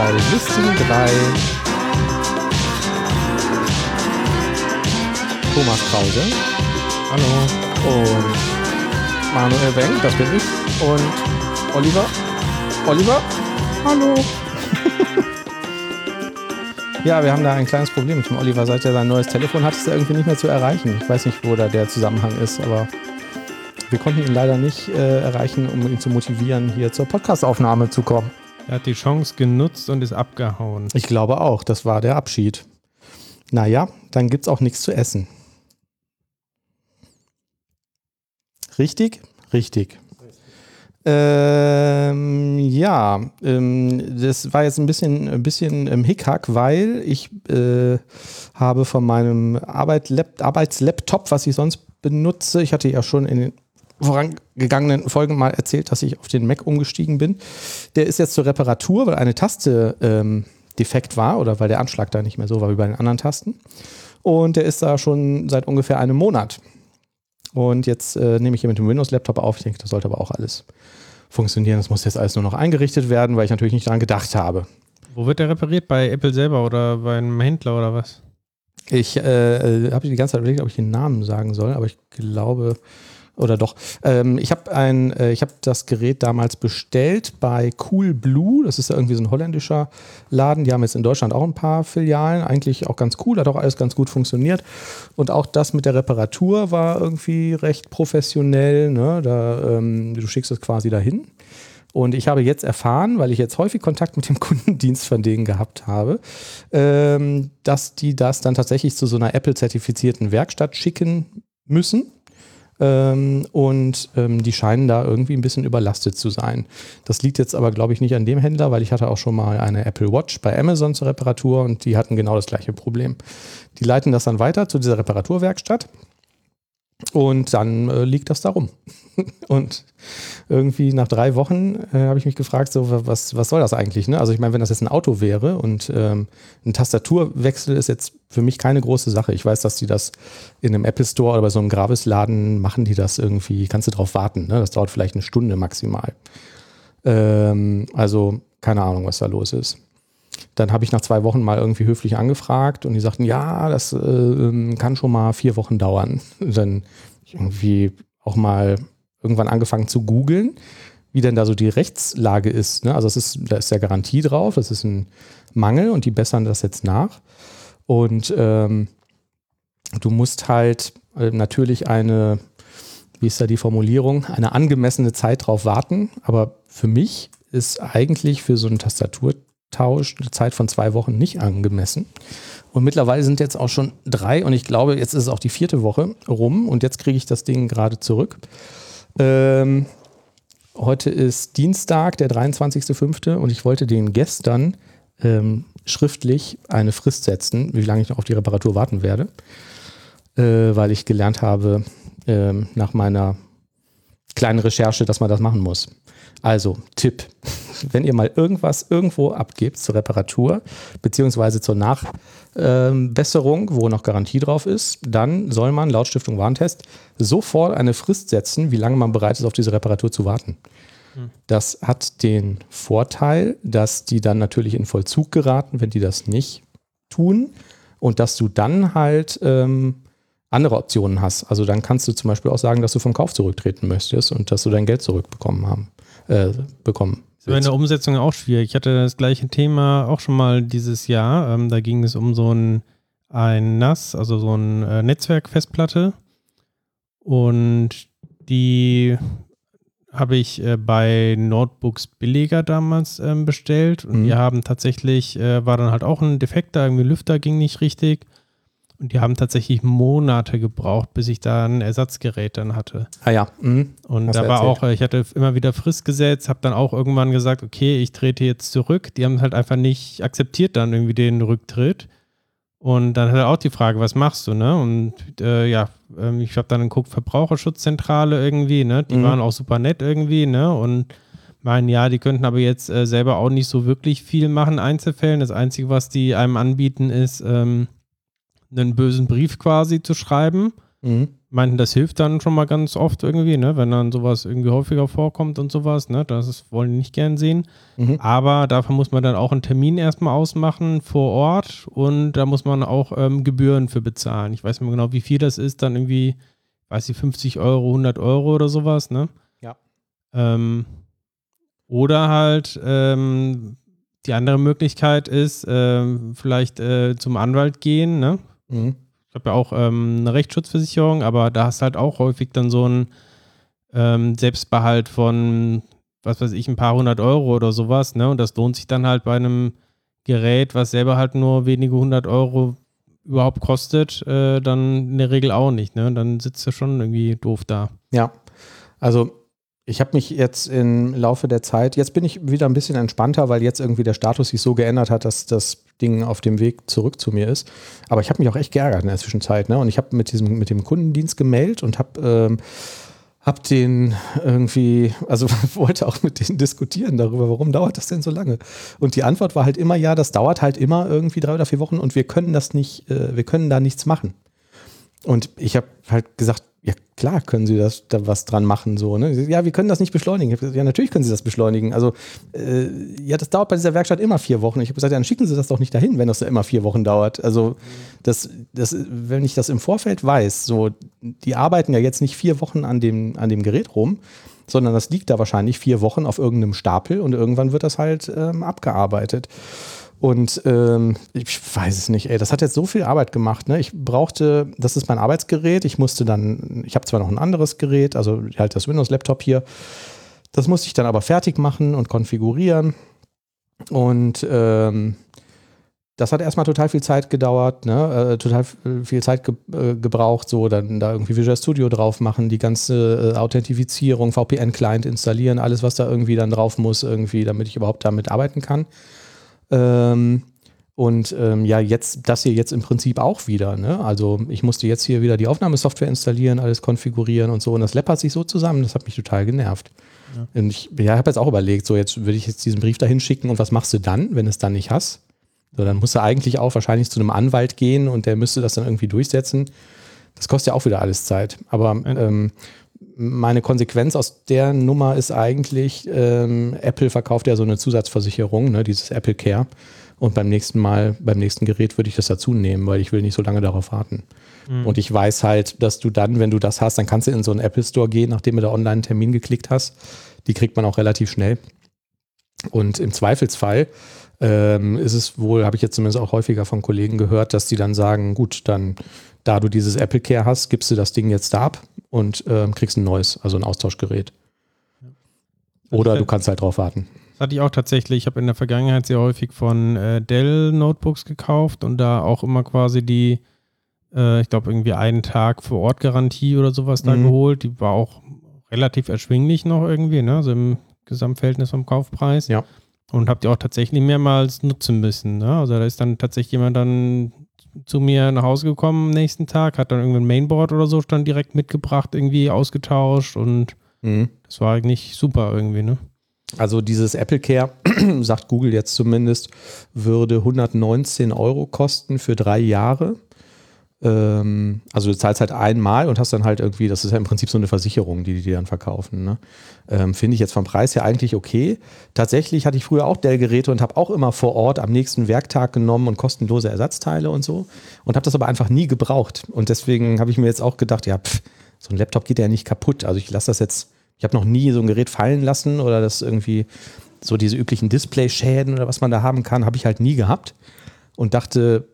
zwei lustigen drei. Thomas Krause Hallo. und Manuel Wenk, das bin ich. Und Oliver. Oliver, hallo. ja, wir haben da ein kleines Problem mit dem Oliver. Seit er sein neues Telefon hat, ist er irgendwie nicht mehr zu erreichen. Ich weiß nicht, wo da der Zusammenhang ist, aber wir konnten ihn leider nicht äh, erreichen, um ihn zu motivieren, hier zur Podcastaufnahme zu kommen. Er hat die Chance genutzt und ist abgehauen. Ich glaube auch, das war der Abschied. Naja, dann gibt's auch nichts zu essen. Richtig? Richtig. Ähm, ja, ähm, das war jetzt ein bisschen, ein bisschen im Hickhack, weil ich äh, habe von meinem Arbeit Arbeitslaptop, was ich sonst benutze, ich hatte ja schon in den vorangegangenen Folgen mal erzählt, dass ich auf den Mac umgestiegen bin. Der ist jetzt zur Reparatur, weil eine Taste ähm, defekt war oder weil der Anschlag da nicht mehr so war wie bei den anderen Tasten. Und der ist da schon seit ungefähr einem Monat. Und jetzt äh, nehme ich hier mit dem Windows-Laptop auf. Ich denke, das sollte aber auch alles funktionieren. Das muss jetzt alles nur noch eingerichtet werden, weil ich natürlich nicht daran gedacht habe. Wo wird der repariert? Bei Apple selber oder bei einem Händler oder was? Ich äh, habe die ganze Zeit überlegt, ob ich den Namen sagen soll, aber ich glaube, oder doch. Ähm, ich habe äh, ich das Gerät damals bestellt bei Cool Blue. Das ist ja irgendwie so ein holländischer Laden. Die haben jetzt in Deutschland auch ein paar Filialen. Eigentlich auch ganz cool, hat auch alles ganz gut funktioniert. Und auch das mit der Reparatur war irgendwie recht professionell. Ne? Da, ähm, du schickst es quasi dahin. Und ich habe jetzt erfahren, weil ich jetzt häufig Kontakt mit dem Kundendienst von denen gehabt habe, ähm, dass die das dann tatsächlich zu so einer Apple-zertifizierten Werkstatt schicken müssen. Ähm, und ähm, die scheinen da irgendwie ein bisschen überlastet zu sein. Das liegt jetzt aber, glaube ich, nicht an dem Händler, weil ich hatte auch schon mal eine Apple Watch bei Amazon zur Reparatur und die hatten genau das gleiche Problem. Die leiten das dann weiter zu dieser Reparaturwerkstatt und dann äh, liegt das da rum. und irgendwie nach drei Wochen äh, habe ich mich gefragt, so, was, was soll das eigentlich? Ne? Also ich meine, wenn das jetzt ein Auto wäre und ähm, ein Tastaturwechsel ist jetzt für mich keine große Sache. Ich weiß, dass die das in einem Apple Store oder bei so einem Gravis-Laden machen die das irgendwie, kannst du drauf warten. Ne? Das dauert vielleicht eine Stunde maximal. Ähm, also keine Ahnung, was da los ist. Dann habe ich nach zwei Wochen mal irgendwie höflich angefragt und die sagten, ja, das äh, kann schon mal vier Wochen dauern. Und dann irgendwie auch mal irgendwann angefangen zu googeln, wie denn da so die Rechtslage ist. Ne? Also es ist, da ist ja Garantie drauf, das ist ein Mangel und die bessern das jetzt nach. Und ähm, du musst halt äh, natürlich eine, wie ist da die Formulierung, eine angemessene Zeit drauf warten. Aber für mich ist eigentlich für so einen Tastaturtausch eine Zeit von zwei Wochen nicht angemessen. Und mittlerweile sind jetzt auch schon drei und ich glaube, jetzt ist es auch die vierte Woche rum und jetzt kriege ich das Ding gerade zurück. Ähm, heute ist Dienstag, der 23.05. und ich wollte den gestern ähm, schriftlich eine Frist setzen, wie lange ich noch auf die Reparatur warten werde, äh, weil ich gelernt habe ähm, nach meiner kleinen Recherche, dass man das machen muss. Also, Tipp, wenn ihr mal irgendwas irgendwo abgebt zur Reparatur, beziehungsweise zur Nachbesserung, wo noch Garantie drauf ist, dann soll man laut Stiftung Warentest sofort eine Frist setzen, wie lange man bereit ist, auf diese Reparatur zu warten. Das hat den Vorteil, dass die dann natürlich in Vollzug geraten, wenn die das nicht tun und dass du dann halt ähm, andere Optionen hast. Also dann kannst du zum Beispiel auch sagen, dass du vom Kauf zurücktreten möchtest und dass du dein Geld zurückbekommen haben, äh, bekommen. Das war in der Umsetzung auch schwierig. Ich hatte das gleiche Thema auch schon mal dieses Jahr. Ähm, da ging es um so ein, ein NAS, also so ein äh, Netzwerkfestplatte. Und die habe ich äh, bei Notebooks billiger damals ähm, bestellt. Und Mhm. die haben tatsächlich, äh, war dann halt auch ein Defekt da, irgendwie Lüfter ging nicht richtig. Und die haben tatsächlich Monate gebraucht, bis ich da ein Ersatzgerät dann hatte. Ah ja. Mhm. Und Hast da war erzählt. auch, äh, ich hatte immer wieder Frist gesetzt, habe dann auch irgendwann gesagt, okay, ich trete jetzt zurück. Die haben halt einfach nicht akzeptiert dann irgendwie den Rücktritt. Und dann hat er auch die Frage, was machst du, ne? Und äh, ja, ähm, ich habe dann geguckt, Verbraucherschutzzentrale irgendwie, ne? Die Mhm. waren auch super nett irgendwie, ne? Und meinen, ja, die könnten aber jetzt äh, selber auch nicht so wirklich viel machen, Einzelfällen. Das Einzige, was die einem anbieten, ist, ähm, einen bösen Brief quasi zu schreiben. Mhm. meinten, das hilft dann schon mal ganz oft irgendwie, ne? wenn dann sowas irgendwie häufiger vorkommt und sowas. Ne? Das ist, wollen die nicht gern sehen. Mhm. Aber dafür muss man dann auch einen Termin erstmal ausmachen vor Ort und da muss man auch ähm, Gebühren für bezahlen. Ich weiß nicht mehr genau, wie viel das ist, dann irgendwie, weiß ich, 50 Euro, 100 Euro oder sowas. Ne? Ja. Ähm, oder halt ähm, die andere Möglichkeit ist, ähm, vielleicht äh, zum Anwalt gehen, ne? Mhm ich habe ja auch ähm, eine Rechtsschutzversicherung, aber da hast du halt auch häufig dann so einen ähm, Selbstbehalt von, was weiß ich, ein paar hundert Euro oder sowas, ne? Und das lohnt sich dann halt bei einem Gerät, was selber halt nur wenige hundert Euro überhaupt kostet, äh, dann in der Regel auch nicht, ne? Dann sitzt du schon irgendwie doof da. Ja, also ich habe mich jetzt im Laufe der Zeit, jetzt bin ich wieder ein bisschen entspannter, weil jetzt irgendwie der Status sich so geändert hat, dass das Ding auf dem Weg zurück zu mir ist. Aber ich habe mich auch echt geärgert in der Zwischenzeit. Ne? Und ich habe mit diesem mit dem Kundendienst gemeldet und habe ähm, hab den irgendwie, also wollte auch mit denen diskutieren darüber, warum dauert das denn so lange? Und die Antwort war halt immer, ja, das dauert halt immer irgendwie drei oder vier Wochen und wir können das nicht, äh, wir können da nichts machen. Und ich habe halt gesagt, ja klar können Sie das da was dran machen, so, ne? Ja, wir können das nicht beschleunigen. Gesagt, ja, natürlich können Sie das beschleunigen. Also, äh, ja, das dauert bei dieser Werkstatt immer vier Wochen. Ich habe gesagt, ja, dann schicken Sie das doch nicht dahin, wenn das da immer vier Wochen dauert. Also, das, das, wenn ich das im Vorfeld weiß, so, die arbeiten ja jetzt nicht vier Wochen an dem, an dem Gerät rum, sondern das liegt da wahrscheinlich vier Wochen auf irgendeinem Stapel und irgendwann wird das halt ähm, abgearbeitet. Und ähm, ich weiß es nicht, ey, das hat jetzt so viel Arbeit gemacht. Ne? Ich brauchte, das ist mein Arbeitsgerät. Ich musste dann, ich habe zwar noch ein anderes Gerät, also halt das Windows-Laptop hier. Das musste ich dann aber fertig machen und konfigurieren. Und ähm, das hat erstmal total viel Zeit gedauert, ne? äh, total viel Zeit ge äh, gebraucht, so dann da irgendwie Visual Studio drauf machen, die ganze äh, Authentifizierung, VPN-Client installieren, alles, was da irgendwie dann drauf muss, irgendwie, damit ich überhaupt damit arbeiten kann. Ähm, und ähm, ja, jetzt das hier jetzt im Prinzip auch wieder. Ne? Also ich musste jetzt hier wieder die Aufnahmesoftware installieren, alles konfigurieren und so. Und das läppert sich so zusammen, das hat mich total genervt. Ja. Und ich ja, habe jetzt auch überlegt, so jetzt würde ich jetzt diesen Brief dahin schicken und was machst du dann, wenn es dann nicht hast? So, dann musst du eigentlich auch wahrscheinlich zu einem Anwalt gehen und der müsste das dann irgendwie durchsetzen. Das kostet ja auch wieder alles Zeit. Aber ähm, meine Konsequenz aus der Nummer ist eigentlich, ähm, Apple verkauft ja so eine Zusatzversicherung, ne, dieses Apple Care. Und beim nächsten Mal, beim nächsten Gerät würde ich das dazu nehmen, weil ich will nicht so lange darauf warten. Mhm. Und ich weiß halt, dass du dann, wenn du das hast, dann kannst du in so einen Apple Store gehen, nachdem du da online einen Termin geklickt hast. Die kriegt man auch relativ schnell. Und im Zweifelsfall ähm, ist es wohl, habe ich jetzt zumindest auch häufiger von Kollegen gehört, dass die dann sagen, gut, dann da du dieses Apple Care hast, gibst du das Ding jetzt da ab und ähm, kriegst ein neues, also ein Austauschgerät. Oder du kannst halt drauf warten. Das hatte ich auch tatsächlich. Ich habe in der Vergangenheit sehr häufig von äh, Dell Notebooks gekauft und da auch immer quasi die, äh, ich glaube, irgendwie einen Tag vor Ort Garantie oder sowas da mhm. geholt. Die war auch relativ erschwinglich noch irgendwie, ne? Also im Gesamtverhältnis vom Kaufpreis. Ja. Und habe die auch tatsächlich mehrmals nutzen müssen. Ne? Also da ist dann tatsächlich jemand dann zu mir nach Hause gekommen am nächsten Tag, hat dann irgendwie ein Mainboard oder so dann direkt mitgebracht, irgendwie ausgetauscht und mhm. das war eigentlich super irgendwie, ne? Also dieses Apple Care, sagt Google jetzt zumindest, würde 119 Euro kosten für drei Jahre. Ähm, also du zahlst halt einmal und hast dann halt irgendwie, das ist ja im Prinzip so eine Versicherung, die die dann verkaufen. Ne? Ähm, Finde ich jetzt vom Preis her eigentlich okay. Tatsächlich hatte ich früher auch Dell-Geräte und habe auch immer vor Ort am nächsten Werktag genommen und kostenlose Ersatzteile und so und habe das aber einfach nie gebraucht. Und deswegen habe ich mir jetzt auch gedacht, ja, pff, so ein Laptop geht ja nicht kaputt. Also ich lasse das jetzt, ich habe noch nie so ein Gerät fallen lassen oder das irgendwie so diese üblichen Display-Schäden oder was man da haben kann, habe ich halt nie gehabt und dachte,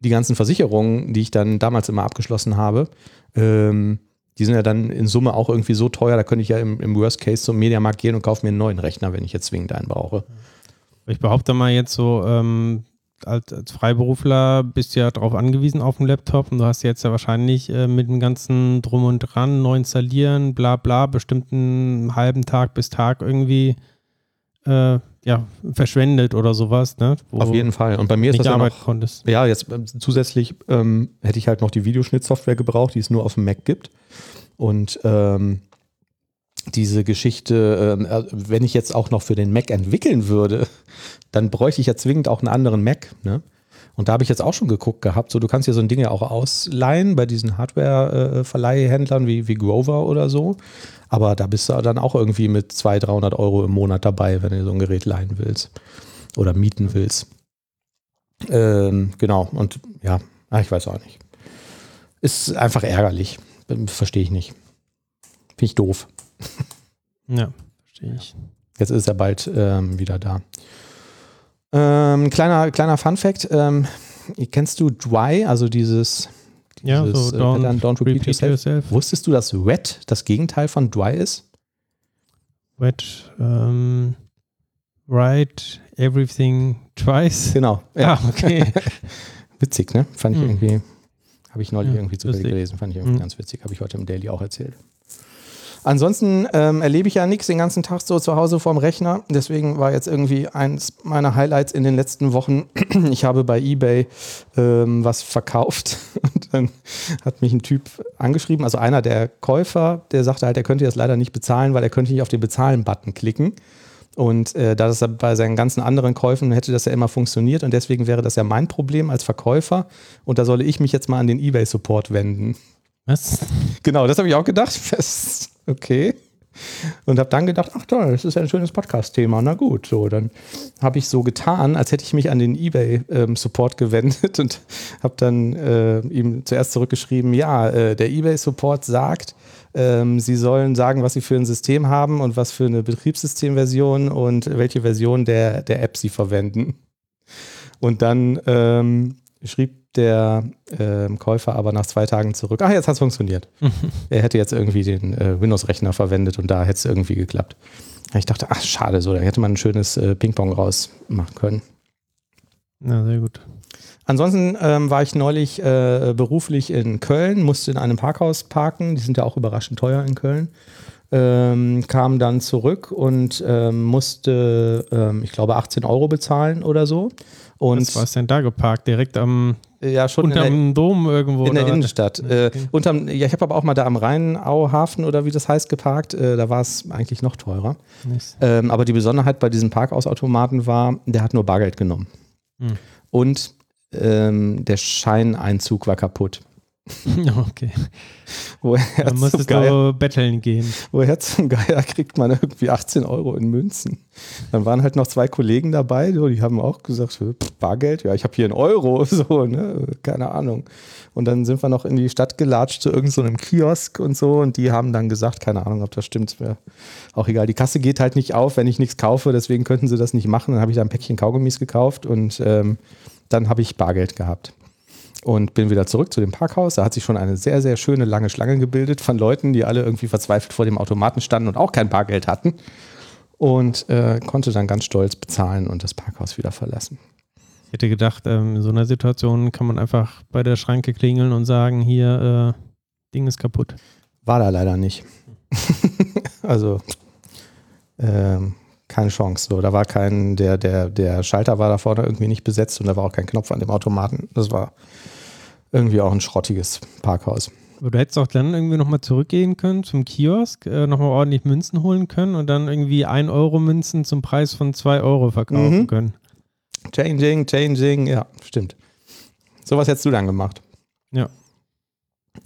die ganzen Versicherungen, die ich dann damals immer abgeschlossen habe, ähm, die sind ja dann in Summe auch irgendwie so teuer, da könnte ich ja im, im Worst Case zum Mediamarkt gehen und kaufe mir einen neuen Rechner, wenn ich jetzt zwingend einen brauche. Ich behaupte mal jetzt so, ähm, als, als, Freiberufler bist du ja darauf angewiesen auf dem Laptop und du hast jetzt ja wahrscheinlich äh, mit dem ganzen Drum und Dran, neu installieren, bla bla, bestimmten halben Tag bis Tag irgendwie äh, ja, verschwendet oder sowas. Ne? Auf jeden Fall. Und bei mir ist das ja noch, konntest. Ja, jetzt äh, zusätzlich ähm, hätte ich halt noch die Videoschnittsoftware gebraucht, die es nur auf dem Mac gibt. Und ähm, diese Geschichte, ähm, äh, wenn ich jetzt auch noch für den Mac entwickeln würde, dann bräuchte ich ja zwingend auch einen anderen Mac. Ne? Und da habe ich jetzt auch schon geguckt gehabt, so du kannst hier so ein Ding ja auch ausleihen bei diesen Hardware-Verleihhändlern wie, wie Grover oder so. Aber da bist du dann auch irgendwie mit 200, 300 Euro im Monat dabei, wenn du so ein Gerät leihen willst oder mieten willst. Ähm, genau, und ja, ach, ich weiß auch nicht. Ist einfach ärgerlich. Verstehe ich nicht. Finde ich doof. Ja, verstehe ich. Jetzt ist er bald ähm, wieder da. Ähm, kleiner, kleiner Fun Fact: ähm, Kennst du Dry, also dieses. Ja, dieses, so äh, don't, Pattern, don't repeat, repeat yourself. yourself. Wusstest du, dass Wet das Gegenteil von Dry ist? Wet, ähm, write everything twice. Genau. Ja, okay. Witzig, ne? Fand ich Hm. irgendwie, habe ich neulich Ja, irgendwie zufällig gelesen, fand ich irgendwie Hm. ganz witzig, habe ich heute im Daily auch erzählt. Ansonsten ähm, erlebe ich ja nichts den ganzen Tag so zu Hause vorm Rechner. Deswegen war jetzt irgendwie eins meiner Highlights in den letzten Wochen. Ich habe bei eBay ähm, was verkauft und dann hat mich ein Typ angeschrieben, also einer der Käufer, der sagte halt, er könnte jetzt leider nicht bezahlen, weil er könnte nicht auf den Bezahlen-Button klicken. Und äh, da das bei seinen ganzen anderen Käufen hätte das ja immer funktioniert und deswegen wäre das ja mein Problem als Verkäufer und da solle ich mich jetzt mal an den eBay-Support wenden. Was? Genau, das habe ich auch gedacht. Das- Okay. Und habe dann gedacht, ach toll, das ist ja ein schönes Podcast-Thema. Na gut, so, dann habe ich so getan, als hätte ich mich an den eBay-Support gewendet und habe dann äh, ihm zuerst zurückgeschrieben, ja, äh, der eBay-Support sagt, ähm, sie sollen sagen, was sie für ein System haben und was für eine Betriebssystemversion und welche Version der, der App sie verwenden. Und dann ähm, schrieb der ähm, Käufer aber nach zwei Tagen zurück, ach, jetzt hat es funktioniert. Er hätte jetzt irgendwie den äh, Windows-Rechner verwendet und da hätte es irgendwie geklappt. Ich dachte, ach, schade, so, da hätte man ein schönes äh, Ping-Pong rausmachen können. Na, sehr gut. Ansonsten ähm, war ich neulich äh, beruflich in Köln, musste in einem Parkhaus parken, die sind ja auch überraschend teuer in Köln. Ähm, kam dann zurück und ähm, musste, ähm, ich glaube, 18 Euro bezahlen oder so. Und Was war es denn da geparkt? Direkt am ja, schon in der, unterm Dom irgendwo? in der oder? Innenstadt. Ja, Äh, okay. unterm, ja, ich habe aber auch mal da am Rheinauhafen oder wie das heißt geparkt. Äh, da war es eigentlich noch teurer. Nice. Ähm, aber die Besonderheit bei diesem Parkausautomaten war, der hat nur Bargeld genommen. Hm. Und ähm, der Scheineinzug war kaputt. okay. Woher Dann musstest Geier, du betteln gehen. woher zum Geier kriegt man irgendwie 18 Euro in Münzen? Dann waren halt noch zwei Kollegen dabei, so, die haben auch gesagt, Bargeld, ja, ich habe hier einen Euro, so, ne, keine Ahnung. Und dann sind wir noch in die Stadt gelatscht zu irgendeinem so einem Kiosk und so und die haben dann gesagt, keine Ahnung, ob das stimmt, wäre auch egal. Die Kasse geht halt nicht auf, wenn ich nichts kaufe, deswegen könnten sie das nicht machen. Dann habe ich da ein Päckchen Kaugummis gekauft und ähm, dann habe ich Bargeld gehabt. Und bin wieder zurück zu dem Parkhaus. Da hat sich schon eine sehr, sehr schöne lange Schlange gebildet von Leuten, die alle irgendwie verzweifelt vor dem Automaten standen und auch kein Bargeld hatten. Und äh, konnte dann ganz stolz bezahlen und das Parkhaus wieder verlassen. Ich hätte gedacht, ähm, in so einer Situation kann man einfach bei der Schranke klingeln und sagen, hier, äh, Ding ist kaputt. War da leider nicht. also ähm, keine Chance. So, da war kein, der, der, der Schalter war da vorne irgendwie nicht besetzt und da war auch kein Knopf an dem Automaten. Das war irgendwie auch ein schrottiges Parkhaus. Aber du hättest auch dann irgendwie nochmal zurückgehen können zum Kiosk, äh, nochmal ordentlich Münzen holen können und dann irgendwie 1 Euro Münzen zum Preis von 2 Euro verkaufen Mhm. können. Changing, changing, ja, stimmt. Sowas hättest du dann gemacht. Ja.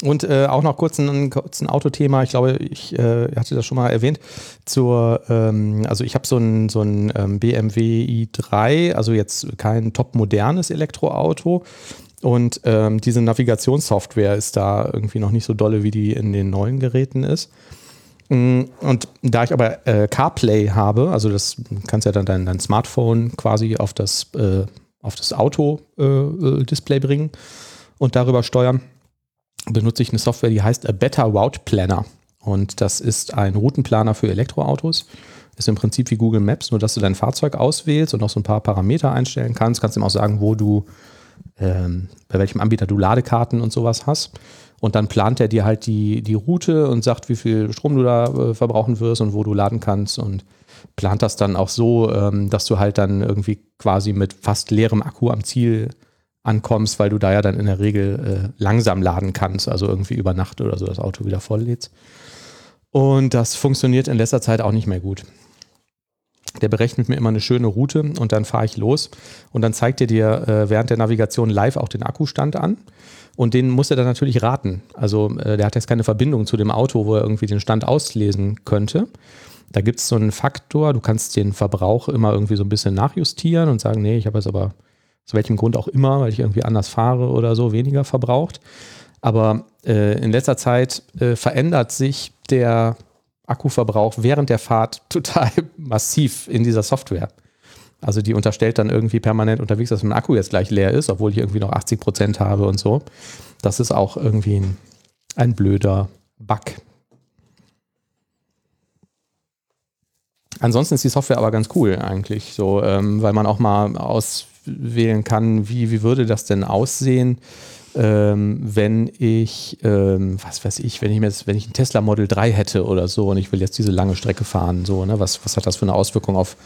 Und äh, auch noch kurz ein, kurz ein Autothema. Ich glaube, ich äh, hatte das schon mal erwähnt. Zur, ähm, also ich habe so ein, so ein ähm, BMW i3, also jetzt kein top modernes Elektroauto. Und ähm, diese Navigationssoftware ist da irgendwie noch nicht so dolle, wie die in den neuen Geräten ist. Mm, Und da ich aber äh, CarPlay habe, also das kannst ja dann dein, dein Smartphone quasi auf das, äh, das Auto-Display äh, Display bringen und darüber steuern, benutze ich eine Software, die heißt A Better Route Planner. Und das ist ein Routenplaner für Elektroautos. Ist im Prinzip wie Google Maps, nur dass du dein Fahrzeug auswählst und noch so ein paar Parameter einstellen kannst. Kannst ihm auch sagen, wo du, ähm, bei welchem Anbieter du Ladekarten und sowas hast. Und dann plant er dir halt die, die Route und sagt, wie viel Strom du da äh, verbrauchen wirst und wo du laden kannst und plant das dann auch so, ähm, dass du halt dann irgendwie quasi mit fast leerem Akku am Ziel ankommst, weil du da ja dann in der Regel äh, langsam laden kannst, also irgendwie über Nacht oder so das Auto wieder voll lädst. Und das funktioniert in letzter Zeit auch nicht mehr gut. Der berechnet mir immer eine schöne Route und dann fahre ich los und dann zeigt er dir äh, während der Navigation live auch den Akkustand an. Und den muss er dann natürlich raten. Also äh, der hat jetzt keine Verbindung zu dem Auto, wo er irgendwie den Stand auslesen könnte. Da gibt es so einen Faktor, du kannst den Verbrauch immer irgendwie so ein bisschen nachjustieren und sagen, nee, ich habe jetzt aber aus welchem Grund auch immer, weil ich irgendwie anders fahre oder so, weniger verbraucht. Aber äh, in letzter Zeit äh, verändert sich der Akkuverbrauch während der Fahrt total massiv in dieser Software. Also die unterstellt dann irgendwie permanent unterwegs, dass mein Akku jetzt gleich leer ist, obwohl ich irgendwie noch 80 Prozent habe und so. Das ist auch irgendwie ein, ein blöder Bug. Ansonsten ist die Software aber ganz cool eigentlich, so, ähm, weil man auch mal auswählen kann, wie, wie würde das denn aussehen, ähm, wenn ich, ähm, was weiß ich, wenn ich mir jetzt, wenn ich ein Tesla Model 3 hätte oder so und ich will jetzt diese lange Strecke fahren, so, ne, was, was hat das für eine Auswirkung auf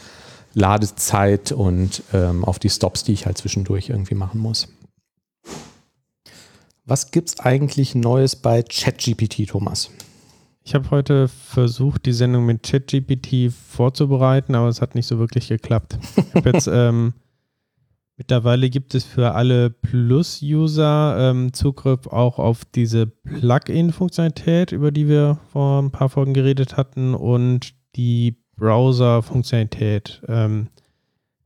Ladezeit und ähm, auf die Stops, die ich halt zwischendurch irgendwie machen muss. Was gibt es eigentlich Neues bei ChatGPT, Thomas? Ich habe heute versucht, die Sendung mit ChatGPT vorzubereiten, aber es hat nicht so wirklich geklappt. jetzt, ähm, mittlerweile gibt es für alle Plus-User ähm, Zugriff auch auf diese Plugin-Funktionalität, über die wir vor ein paar Folgen geredet hatten, und die Browser-Funktionalität. Ähm,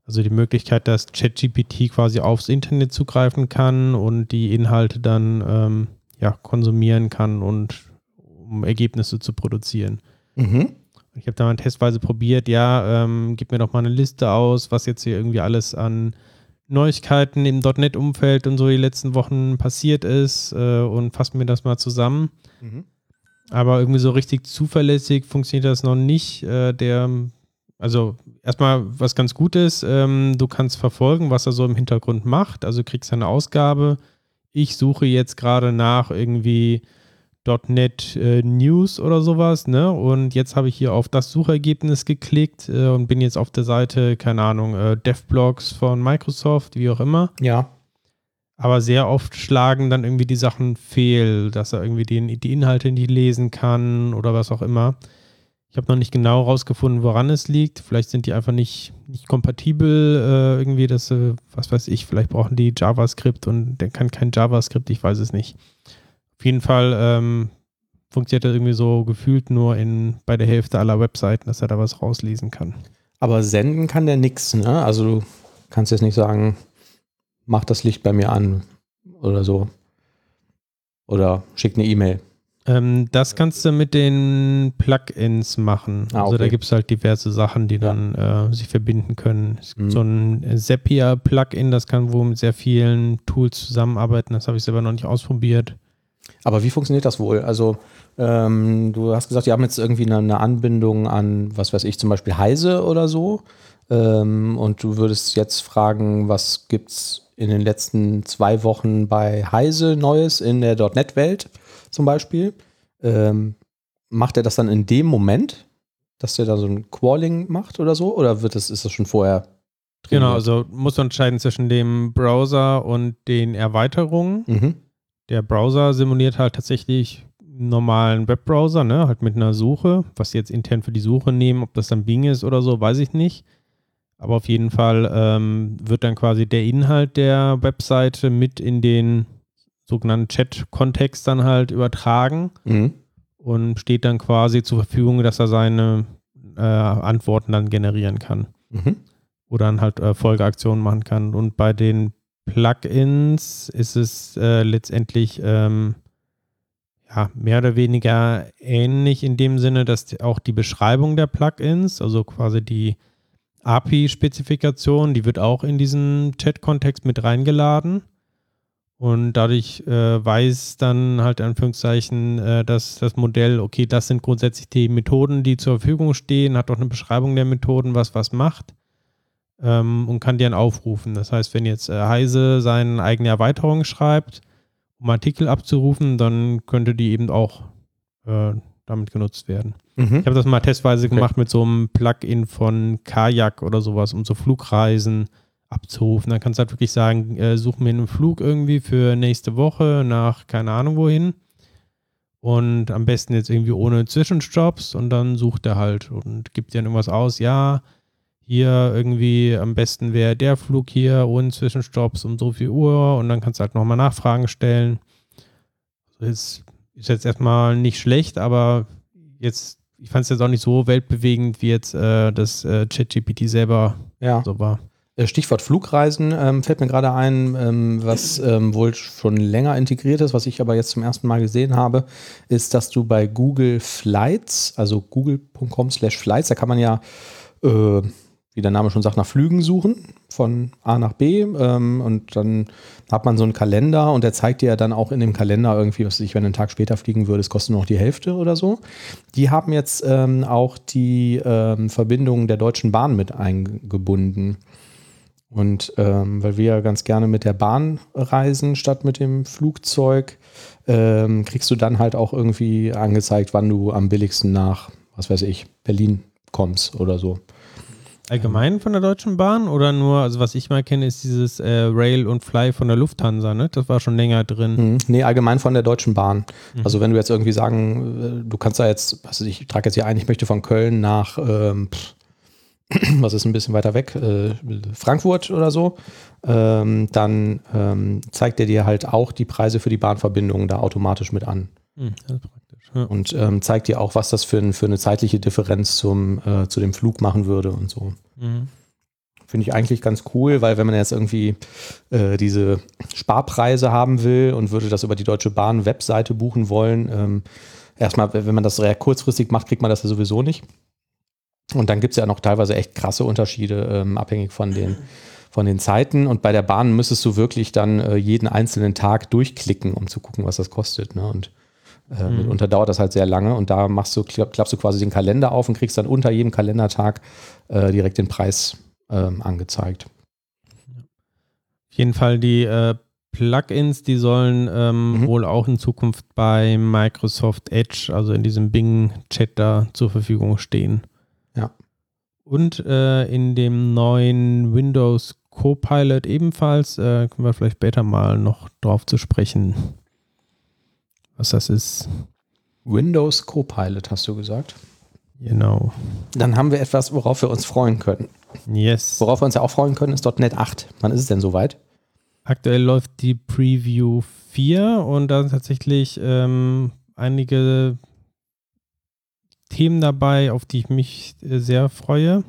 also die Möglichkeit, dass ChatGPT quasi aufs Internet zugreifen kann und die Inhalte dann ähm, ja, konsumieren kann und um Ergebnisse zu produzieren. Mhm. Ich habe da mal testweise probiert, ja, ähm, gib mir doch mal eine Liste aus, was jetzt hier irgendwie alles an Neuigkeiten im .NET-Umfeld und so die letzten Wochen passiert ist äh, und fassen mir das mal zusammen. Mhm. Aber irgendwie so richtig zuverlässig funktioniert das noch nicht. Äh, der, also erstmal was ganz gut ist, ähm, du kannst verfolgen, was er so im Hintergrund macht. Also kriegst eine Ausgabe. Ich suche jetzt gerade nach irgendwie .NET äh, News oder sowas, ne? Und jetzt habe ich hier auf das Suchergebnis geklickt äh, und bin jetzt auf der Seite, keine Ahnung, äh, DevBlogs von Microsoft, wie auch immer. Ja. Aber sehr oft schlagen dann irgendwie die Sachen fehl, dass er irgendwie die, die Inhalte nicht lesen kann oder was auch immer. Ich habe noch nicht genau rausgefunden, woran es liegt. Vielleicht sind die einfach nicht, nicht kompatibel, äh, irgendwie, dass, äh, was weiß ich, vielleicht brauchen die JavaScript und der kann kein JavaScript, ich weiß es nicht. Auf jeden Fall ähm, funktioniert er irgendwie so gefühlt nur in, bei der Hälfte aller Webseiten, dass er da was rauslesen kann. Aber senden kann der nichts, ne? Also du kannst jetzt nicht sagen, mach das Licht bei mir an oder so. Oder schick eine E-Mail. Ähm, das kannst du mit den Plugins machen. Ah, also da gibt es halt diverse Sachen, die dann äh, sich verbinden können. Es gibt mhm. so ein Zapier-Plugin, das kann wohl mit sehr vielen Tools zusammenarbeiten. Das habe ich selber noch nicht ausprobiert. Aber wie funktioniert das wohl? Also ähm, du hast gesagt, die haben jetzt irgendwie eine, eine, Anbindung an, was weiß ich, zum Beispiel Heise oder so. Ähm, und du würdest jetzt fragen, was gibt es in den letzten zwei Wochen bei Heise Neues in der .NET-Welt zum Beispiel. Ähm, macht er das dann in dem Moment, dass der da so ein Qualling macht oder so? Oder wird das, ist das schon vorher? Genau, also muss man entscheiden zwischen dem Browser und den Erweiterungen. Mhm. Der Browser simuliert halt tatsächlich einen normalen Webbrowser, ne? halt mit einer Suche. Was sie jetzt intern für die Suche nehmen, ob das dann Bing ist oder so, weiß ich nicht. Aber auf jeden Fall ähm, wird dann quasi der Inhalt der Webseite mit in den sogenannten Chat-Kontext dann halt übertragen mhm. und steht dann quasi zur Verfügung, dass er seine äh, Antworten dann generieren kann. Mhm. Oder dann halt äh, Folgeaktionen machen kann. Und bei den Plugins ist es äh, letztendlich ähm, ja, mehr oder weniger ähnlich in dem Sinne, dass auch die Beschreibung der Plugins, also quasi die API-Spezifikation, die wird auch in diesen Chat-Kontext mit reingeladen. Und dadurch äh, weiß dann halt Anführungszeichen äh, dass das Modell, okay, das sind grundsätzlich die Methoden, die zur Verfügung stehen, hat auch eine Beschreibung der Methoden, was was macht ähm, und kann die dann aufrufen. Das heißt, wenn jetzt äh, Heise seine eigene Erweiterung schreibt, um Artikel abzurufen, dann könnte die eben auch äh, damit genutzt werden. Mhm. Ich habe das mal testweise okay. gemacht mit so einem Plugin von Kajak oder sowas, um so Flugreisen abzurufen. Dann kannst du halt wirklich sagen, äh, such mir einen Flug irgendwie für nächste Woche nach keine Ahnung wohin. Und am besten jetzt irgendwie ohne Zwischenstopps und dann sucht er halt und gibt dir irgendwas aus, ja, hier irgendwie am besten wäre der Flug hier ohne Zwischenstopps um so viel Uhr und dann kannst du halt nochmal Nachfragen stellen. Ist, ist jetzt erstmal nicht schlecht, aber jetzt, ich fand es jetzt auch nicht so weltbewegend, wie jetzt äh, das äh, ChatGPT selber Ja. so war. Äh, Stichwort Flugreisen ähm, fällt mir gerade ein, ähm, was ähm, wohl schon länger integriert ist, was ich aber jetzt zum ersten Mal gesehen habe, ist, dass du bei Google Flights, also google.com slash Flights, da kann man ja, äh, wie der Name schon sagt, nach Flügen suchen von A nach B ähm, und dann hat man so einen Kalender und der zeigt dir ja dann auch in dem Kalender irgendwie, was ich, wenn du einen Tag später fliegen würdest, kostet nur noch die Hälfte oder so. Die haben jetzt ähm, auch die ähm, Verbindung der Deutschen Bahn mit eingebunden. Und ähm, weil wir ja ganz gerne mit der Bahn reisen statt mit dem Flugzeug, ähm, kriegst du dann halt auch irgendwie angezeigt, wann du am billigsten nach, was weiß ich, Berlin kommst oder so. Allgemein von der Deutschen Bahn oder nur, also was ich mal kenne, ist dieses äh, Rail und Fly von der Lufthansa, ne? Das war schon länger drin. Mhm. Nee, allgemein von der Deutschen Bahn. Mhm. Also wenn du jetzt irgendwie sagen, äh, du kannst da jetzt, was weiß ich, ich trage jetzt hier ein, ich möchte von Köln nach, ähm, pff, was ist ein bisschen weiter weg, äh, Frankfurt oder so, ähm, dann ähm, zeigt er dir halt auch die Preise für die Bahnverbindungen da automatisch mit an. Hm, das ist praktisch. Ja. Und ähm, zeigt dir auch, was das für, ein, für eine zeitliche Differenz zum, äh, zu dem Flug machen würde und so. Mhm. Finde ich eigentlich ganz cool, weil wenn man jetzt irgendwie äh, diese Sparpreise haben will und würde das über die Deutsche Bahn Webseite buchen wollen, ähm, erstmal, wenn man das sehr kurzfristig macht, kriegt man das ja sowieso nicht. Und dann gibt es ja noch teilweise echt krasse Unterschiede, ähm, abhängig von den, von den Zeiten. Und bei der Bahn müsstest du wirklich dann äh, jeden einzelnen Tag durchklicken, um zu gucken, was das kostet. Ne? Und äh, Mhm. mitunter dauert das halt sehr lange. Und da machst du, klapp, klappst du quasi den Kalender auf und kriegst dann unter jedem Kalendertag äh, direkt den Preis ähm, angezeigt. Auf jeden Fall die äh, Plugins, die sollen ähm, Mhm. wohl auch in Zukunft bei Microsoft Edge, also in diesem Bing-Chat da zur Verfügung stehen. Ja. Und äh, in dem neuen Windows Copilot ebenfalls, äh, können wir vielleicht später mal noch drauf zu sprechen, was das ist. Windows Copilot, hast du gesagt. Genau. Dann haben wir etwas, worauf wir uns freuen können. Yes. Worauf wir uns ja auch freuen können, ist .NET 8. Wann ist es denn soweit? Aktuell läuft die Preview 4 und da sind tatsächlich ähm, einige Themen dabei, auf die ich mich äh, sehr freue.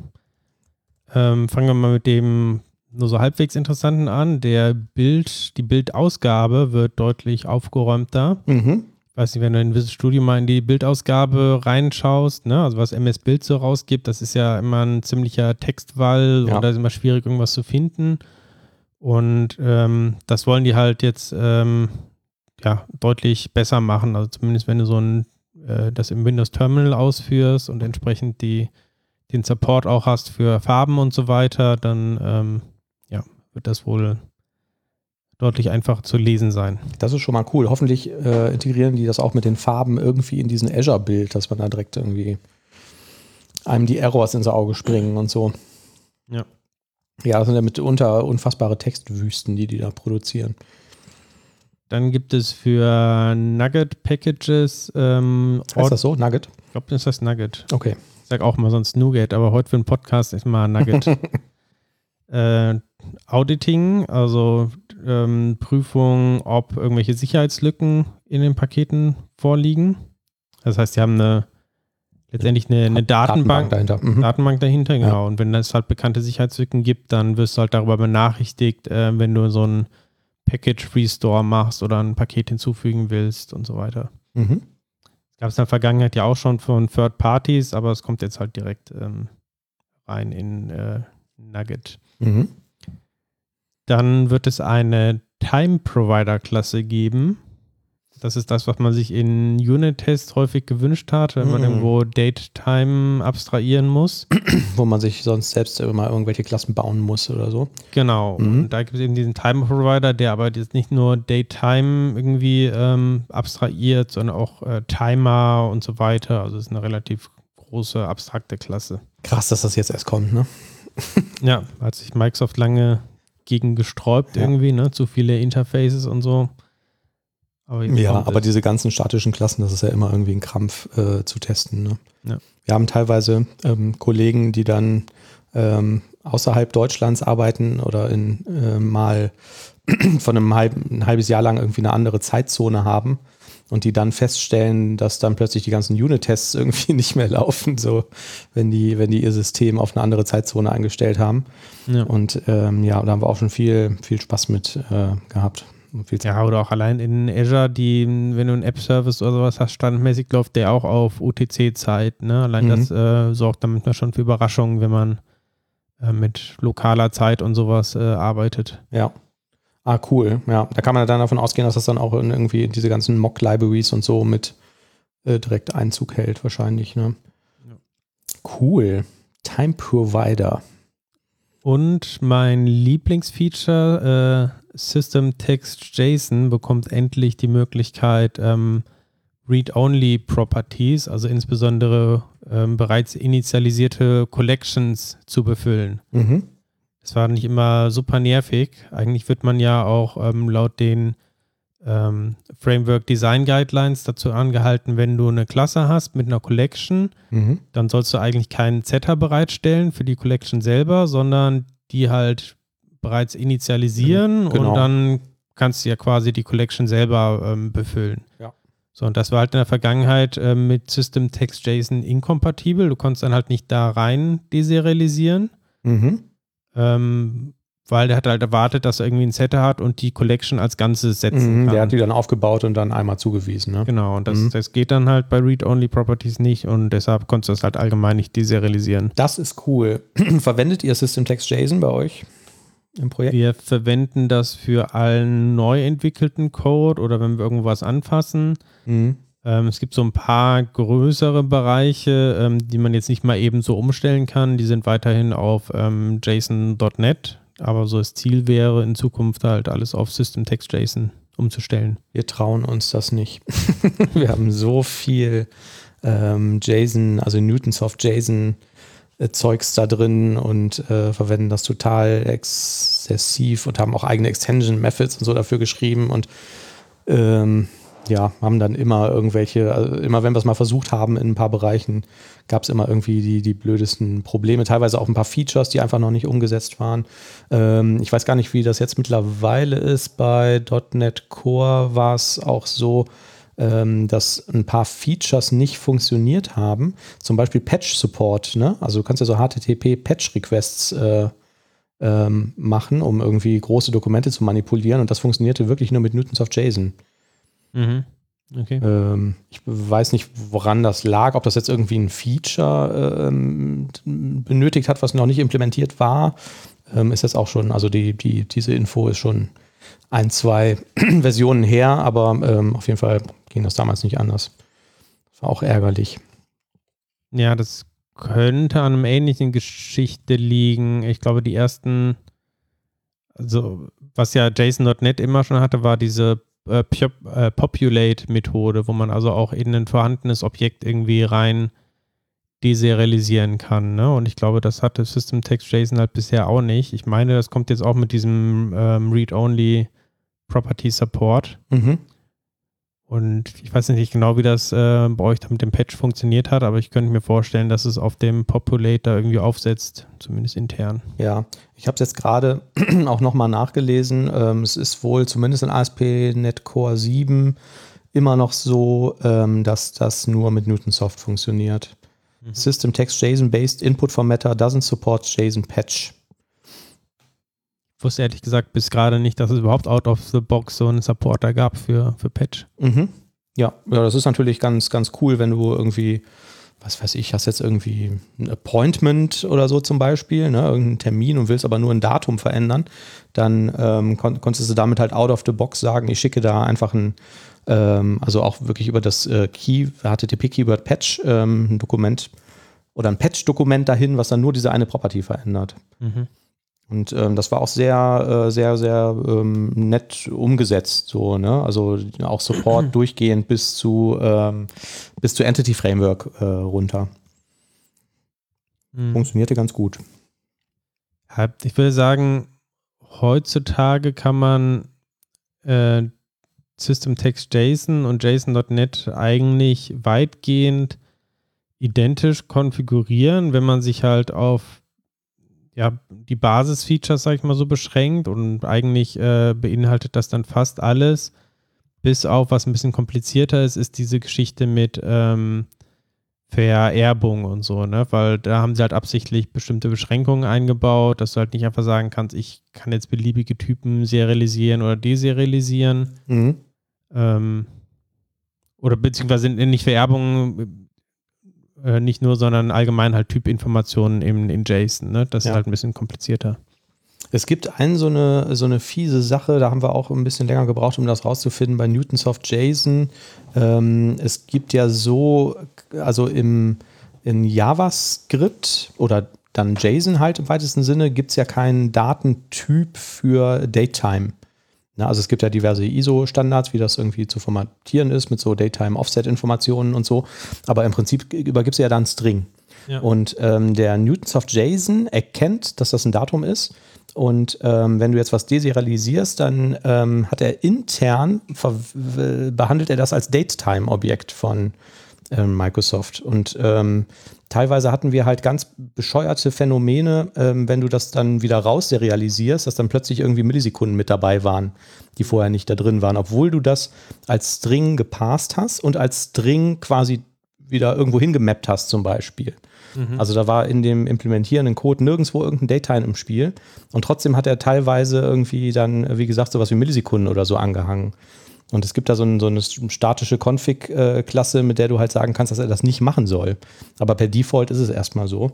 Ähm, fangen wir mal mit dem nur so halbwegs interessanten an. Der Bild, die Bildausgabe wird deutlich aufgeräumter. Mhm. Ich weiß nicht, wenn du in Visual Studio mal in die Bildausgabe reinschaust, ne? also was MS Bild so rausgibt, das ist ja immer ein ziemlicher Textwall Ja. und da ist immer schwierig, irgendwas zu finden. Und ähm, das wollen die halt jetzt ähm, ja, deutlich besser machen. Also zumindest wenn du so ein äh, das im Windows Terminal ausführst und entsprechend die, den Support auch hast für Farben und so weiter, dann ähm, wird das wohl deutlich einfacher zu lesen sein. Das ist schon mal cool. Hoffentlich äh, integrieren die das auch mit den Farben irgendwie in diesen Azure-Bild, dass man da direkt irgendwie einem die Errors ins Auge springen und so. Ja. Ja, das sind ja mitunter unfassbare Textwüsten, die die da produzieren. Dann gibt es für Nugget Packages, ähm, Heißt das so? Nugget? ich glaube, das heißt Nugget. Okay. Ich sag auch mal sonst Nougat, aber heute für einen Podcast ist mal Nugget. äh, Auditing, also ähm, Prüfung, ob irgendwelche Sicherheitslücken in den Paketen vorliegen. Das heißt, sie haben eine letztendlich eine, eine Datenbank, dahinter. Mhm. Datenbank dahinter, genau. Und wenn es halt bekannte Sicherheitslücken gibt, dann wirst du halt darüber benachrichtigt, äh, wenn du so ein Package Restore machst oder ein Paket hinzufügen willst und so weiter. Mhm. Gab es in der Vergangenheit ja auch schon von Third Parties, aber es kommt jetzt halt direkt ähm, rein in äh, Nugget. Mhm. Dann wird es eine Time Provider Klasse geben. Das ist das, was man sich in Unit-Tests häufig gewünscht hat, wenn man Mhm. irgendwo Date-Time abstrahieren muss. Wo man sich sonst selbst immer irgendwelche Klassen bauen muss oder so. Genau. Mhm. Und da gibt es eben diesen Time Provider, der aber jetzt nicht nur Daytime irgendwie ähm, abstrahiert, sondern auch äh, Timer und so weiter. Also es ist eine relativ große abstrakte Klasse. Krass, dass das jetzt erst kommt, ne? Ja, hat sich Microsoft lange gegen gesträubt Ja. irgendwie, ne? Zu viele Interfaces und so. Aber Ja, aber es. diese ganzen statischen Klassen, das ist ja immer irgendwie ein Krampf äh, zu testen. Ne? Ja. Wir haben teilweise ähm, Kollegen, die dann ähm, außerhalb Deutschlands arbeiten oder in äh, mal von einem halben, ein halbes Jahr lang irgendwie eine andere Zeitzone haben und die dann feststellen, dass dann plötzlich die ganzen Unit-Tests irgendwie nicht mehr laufen, so wenn die, wenn die ihr System auf eine andere Zeitzone eingestellt haben. Ja. Und ähm, ja, da haben wir auch schon viel, viel Spaß mit äh, gehabt. Ja, oder auch allein in Azure, die, wenn du einen App-Service oder sowas hast, standardmäßig läuft der auch auf UTC-Zeit. Ne? Allein Mhm. das äh, sorgt damit schon für Überraschungen, wenn man äh, mit lokaler Zeit und sowas äh, arbeitet. Ja. Ah, cool. Ja, da kann man dann davon ausgehen, dass das dann auch in irgendwie diese ganzen Mock-Libraries und so mit äh, direkt Einzug hält, wahrscheinlich. Ne? Ja. Cool. Time Provider. Und mein Lieblingsfeature, äh, System Text JSON, bekommt endlich die Möglichkeit, ähm, Read-Only Properties, also insbesondere ähm, bereits initialisierte Collections zu befüllen. Mhm. Das war nicht immer super nervig. Eigentlich wird man ja auch ähm, laut den ähm, Framework Design Guidelines dazu angehalten, wenn du eine Klasse hast mit einer Collection, Mhm. dann sollst du eigentlich keinen Setter bereitstellen für die Collection selber, sondern die halt bereits initialisieren Genau. und dann kannst du ja quasi die Collection selber ähm, befüllen. Ja. So, und das war halt in der Vergangenheit ähm, mit System Text JSON inkompatibel. Du konntest dann halt nicht da rein deserialisieren, Mhm. Ähm, weil der hat halt erwartet, dass er irgendwie einen Setter hat und die Collection als Ganzes setzen Mhm. kann. Der hat die dann aufgebaut und dann einmal zugewiesen. Ne? Genau, und das, Mhm. das geht dann halt bei Read-Only-Properties nicht und deshalb konntest du das halt allgemein nicht deserialisieren. Das ist cool. Verwendet ihr System Text JSON bei euch im Projekt? Wir verwenden das für allen neu entwickelten Code oder wenn wir irgendwas anfassen. Mhm. Ähm, es gibt so ein paar größere Bereiche, ähm, die man jetzt nicht mal eben so umstellen kann. Die sind weiterhin auf ähm, JSON.NET, aber so das Ziel wäre in Zukunft halt alles auf System Text JSON umzustellen. Wir trauen uns das nicht. wir haben so viel ähm, JSON, also Newtonsoft JSON äh, Zeugs da drin und äh, verwenden das total exzessiv und haben auch eigene Extension Methods und so dafür geschrieben und ähm, ja, haben dann immer irgendwelche, also immer wenn wir es mal versucht haben in ein paar Bereichen, gab es immer irgendwie die, die blödesten Probleme, teilweise auch ein paar Features, die einfach noch nicht umgesetzt waren. Ähm, ich weiß gar nicht, wie das jetzt mittlerweile ist. Bei .NET Core war es auch so, ähm, dass ein paar Features nicht funktioniert haben. Zum Beispiel Patch-Support. Ne? Also du kannst ja so HTTP-Patch-Requests äh, ähm, machen, um irgendwie große Dokumente zu manipulieren. Und das funktionierte wirklich nur mit Newtonsoft JSON. Mhm. Okay. Ähm, ich weiß nicht, woran das lag, ob das jetzt irgendwie ein Feature ähm, benötigt hat, was noch nicht implementiert war. Ähm, ist jetzt auch schon, also die, die, diese Info ist schon ein, zwei Versionen her, aber ähm, auf jeden Fall ging das damals nicht anders. Das war auch ärgerlich. Ja, das könnte an einer ähnlichen Geschichte liegen. Ich glaube, die ersten, also was ja JSON.NET immer schon hatte, war diese äh, äh, Populate-Methode, wo man also auch in ein vorhandenes Objekt irgendwie rein deserialisieren kann. Ne? Und ich glaube, das hatte System Text JSON halt bisher auch nicht. Ich meine, das kommt jetzt auch mit diesem ähm, Read-Only Property Support. Mhm. Und ich weiß nicht genau, wie das äh, bei euch da mit dem Patch funktioniert hat, aber ich könnte mir vorstellen, dass es auf dem Populator irgendwie aufsetzt, zumindest intern. Ja, ich habe es jetzt gerade auch nochmal nachgelesen. Ähm, es ist wohl zumindest in ASP.NET Core 7 immer noch so, ähm, dass das nur mit Newtonsoft funktioniert. Mhm. System Text JSON-based Input Formatter doesn't support JSON Patch. Ich wusste ehrlich gesagt bis gerade nicht, dass es überhaupt out of the box so einen Supporter gab für, für Patch. Mhm. Ja, ja, das ist natürlich ganz, ganz cool, wenn du irgendwie, was weiß ich, hast jetzt irgendwie ein Appointment oder so zum Beispiel, ne, irgendeinen Termin und willst aber nur ein Datum verändern, dann ähm, kon konntest du damit halt out of the box sagen, ich schicke da einfach ein, ähm, also auch wirklich über das äh, Key, HTTP-Keyword Patch ähm, ein Dokument oder ein Patch-Dokument dahin, was dann nur diese eine Property verändert. Mhm. Und ähm, das war auch sehr, äh, sehr, sehr ähm, nett umgesetzt. So, ne? Also auch Support durchgehend bis zu, ähm, bis zu Entity Framework äh, runter. Mhm. Funktionierte ganz gut. Ich würde sagen, heutzutage kann man äh, System Text JSON und JSON.NET eigentlich weitgehend identisch konfigurieren, wenn man sich halt auf ja, die Basisfeatures, sag ich mal so, beschränkt und eigentlich äh, beinhaltet das dann fast alles. Bis auf, was ein bisschen komplizierter ist, ist diese Geschichte mit ähm, Vererbung und so, ne? Weil da haben sie halt absichtlich bestimmte Beschränkungen eingebaut, dass du halt nicht einfach sagen kannst, ich kann jetzt beliebige Typen serialisieren oder deserialisieren. Mhm. Ähm, oder beziehungsweise nicht Vererbung, äh, nicht nur, sondern allgemein halt Typinformationen in, in JSON, ne? Das ja. ist halt ein bisschen komplizierter. Es gibt einen so eine, so eine fiese Sache, da haben wir auch ein bisschen länger gebraucht, um das rauszufinden, bei Newtonsoft JSON. Ähm, es gibt ja so, also im, in JavaScript oder dann JSON halt im weitesten Sinne, gibt es ja keinen Datentyp für Datetime. Na, also es gibt ja diverse ISO-Standards, wie das irgendwie zu formatieren ist, mit so Datetime-Offset-Informationen und so. Aber im Prinzip übergibt es ja dann String. Ja. Und ähm, der Newtonsoft JSON erkennt, dass das ein Datum ist und ähm, wenn du jetzt was deserialisierst, dann ähm, hat er intern, behandelt er das als Datetime-Objekt von Microsoft. Und ähm, teilweise hatten wir halt ganz bescheuerte Phänomene, ähm, wenn du das dann wieder raus serialisierst, dass dann plötzlich irgendwie Millisekunden mit dabei waren, die vorher nicht da drin waren, obwohl du das als String gepasst hast und als String quasi wieder irgendwo hingemappt hast zum Beispiel. Mhm. Also da war in dem implementierenden Code nirgendwo irgendein Datetime im Spiel. Und trotzdem hat er teilweise irgendwie dann, wie gesagt, sowas wie Millisekunden oder so angehangen. Und es gibt da so, ein, so eine statische Config-Klasse, mit der du halt sagen kannst, dass er das nicht machen soll. Aber per Default ist es erstmal so.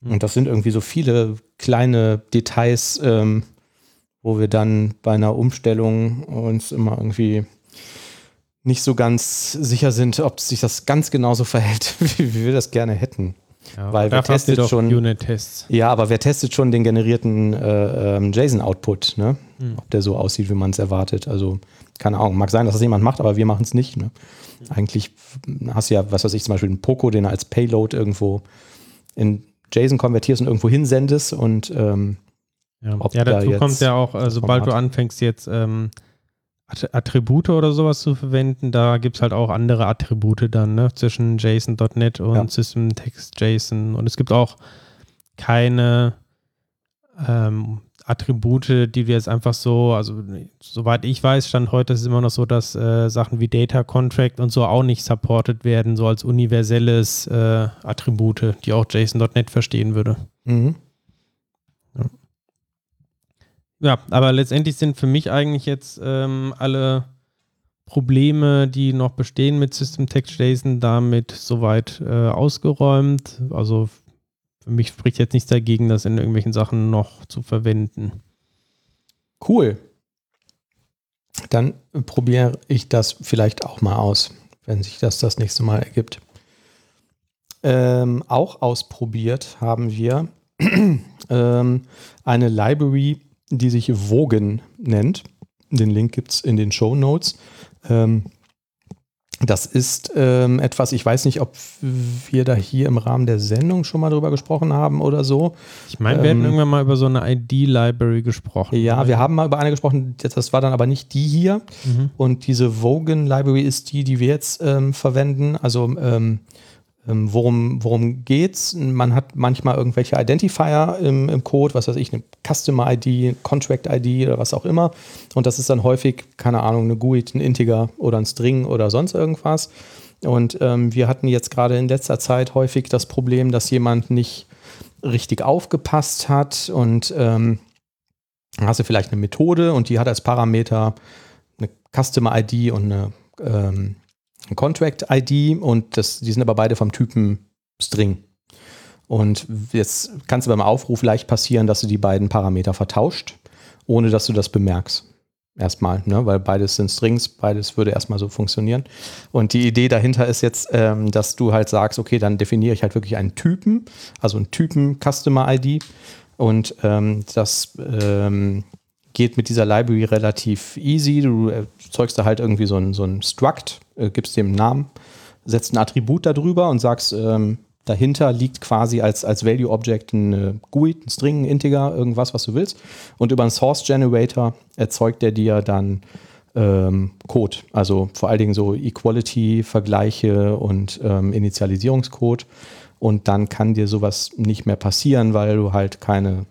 Mhm. Und das sind irgendwie so viele kleine Details, ähm, wo wir dann bei einer Umstellung uns immer irgendwie nicht so ganz sicher sind, ob sich das ganz genauso verhält, wie wir das gerne hätten. Ja, Weil wer testet schon Unit-Tests. Ja, aber wer testet schon den generierten äh, ähm, JSON-Output, ne? Hm. Ob der so aussieht, wie man es erwartet. Also, keine Ahnung, mag sein, dass das jemand macht, aber wir machen es nicht. Ne? Eigentlich hast du ja, was weiß ich, zum Beispiel einen Poco, den du als Payload irgendwo in JSON konvertierst und irgendwo hinsendest und ähm, ja. ja, dazu da kommt ja auch, äh, sobald du anfängst jetzt ähm, Attribute oder sowas zu verwenden, da gibt es halt auch andere Attribute dann, ne? Zwischen JSON.NET und ja. System Text JSON. Und es gibt auch keine ähm, Attribute, die du jetzt einfach so, also soweit ich weiß, stand heute ist es immer noch so, dass äh, Sachen wie Data Contract und so auch nicht supported werden, so als universelles äh, Attribute, die auch JSON.NET verstehen würde. Mhm. Ja, aber letztendlich sind für mich eigentlich jetzt ähm, alle Probleme, die noch bestehen mit System Text JSON, damit soweit äh, ausgeräumt. Also für mich spricht jetzt nichts dagegen, das in irgendwelchen Sachen noch zu verwenden. Cool. Dann probiere ich das vielleicht auch mal aus, wenn sich das das nächste Mal ergibt. Ähm, auch ausprobiert haben wir ähm, eine Library, die sich Wogen nennt. Den Link gibt es in den Show Notes. Ähm, das ist ähm, etwas, ich weiß nicht, ob wir da hier im Rahmen der Sendung schon mal drüber gesprochen haben oder so. Ich meine, wir ähm, hätten irgendwann mal über so eine ID-Library gesprochen. Ja, oder? wir haben mal über eine gesprochen, das war dann aber nicht die hier. Mhm. Und diese Wogen Library ist die, die wir jetzt ähm, verwenden. Also ähm, worum, worum geht's? Man hat manchmal irgendwelche Identifier im, im Code, was weiß ich, eine Customer ID, Contract ID oder was auch immer. Und das ist dann häufig, keine Ahnung, eine GUID, ein Integer oder ein String oder sonst irgendwas. Und ähm, wir hatten jetzt gerade in letzter Zeit häufig das Problem, dass jemand nicht richtig aufgepasst hat und ähm, hast du vielleicht eine Methode und die hat als Parameter eine Customer ID und eine ähm, Contract-ID und das, die sind aber beide vom Typen String. Und jetzt kann es beim Aufruf leicht passieren, dass du die beiden Parameter vertauscht, ohne dass du das bemerkst. Erstmal, ne? weil beides sind Strings, beides würde erstmal so funktionieren. Und die Idee dahinter ist jetzt, ähm, dass du halt sagst, okay, dann definiere ich halt wirklich einen Typen, also einen Typen Customer ID. Und ähm, das ähm, geht mit dieser Library relativ easy. Du erzeugst da halt irgendwie so ein, so ein Struct, äh, gibst dem einen Namen, setzt ein Attribut darüber und sagst, ähm, dahinter liegt quasi als, als Value Object ein äh, GUID, ein String, ein Integer, irgendwas, was du willst. Und über einen Source Generator erzeugt der dir dann ähm, Code. Also vor allen Dingen so Equality-Vergleiche und ähm, Initialisierungscode. Und dann kann dir sowas nicht mehr passieren, weil du halt keine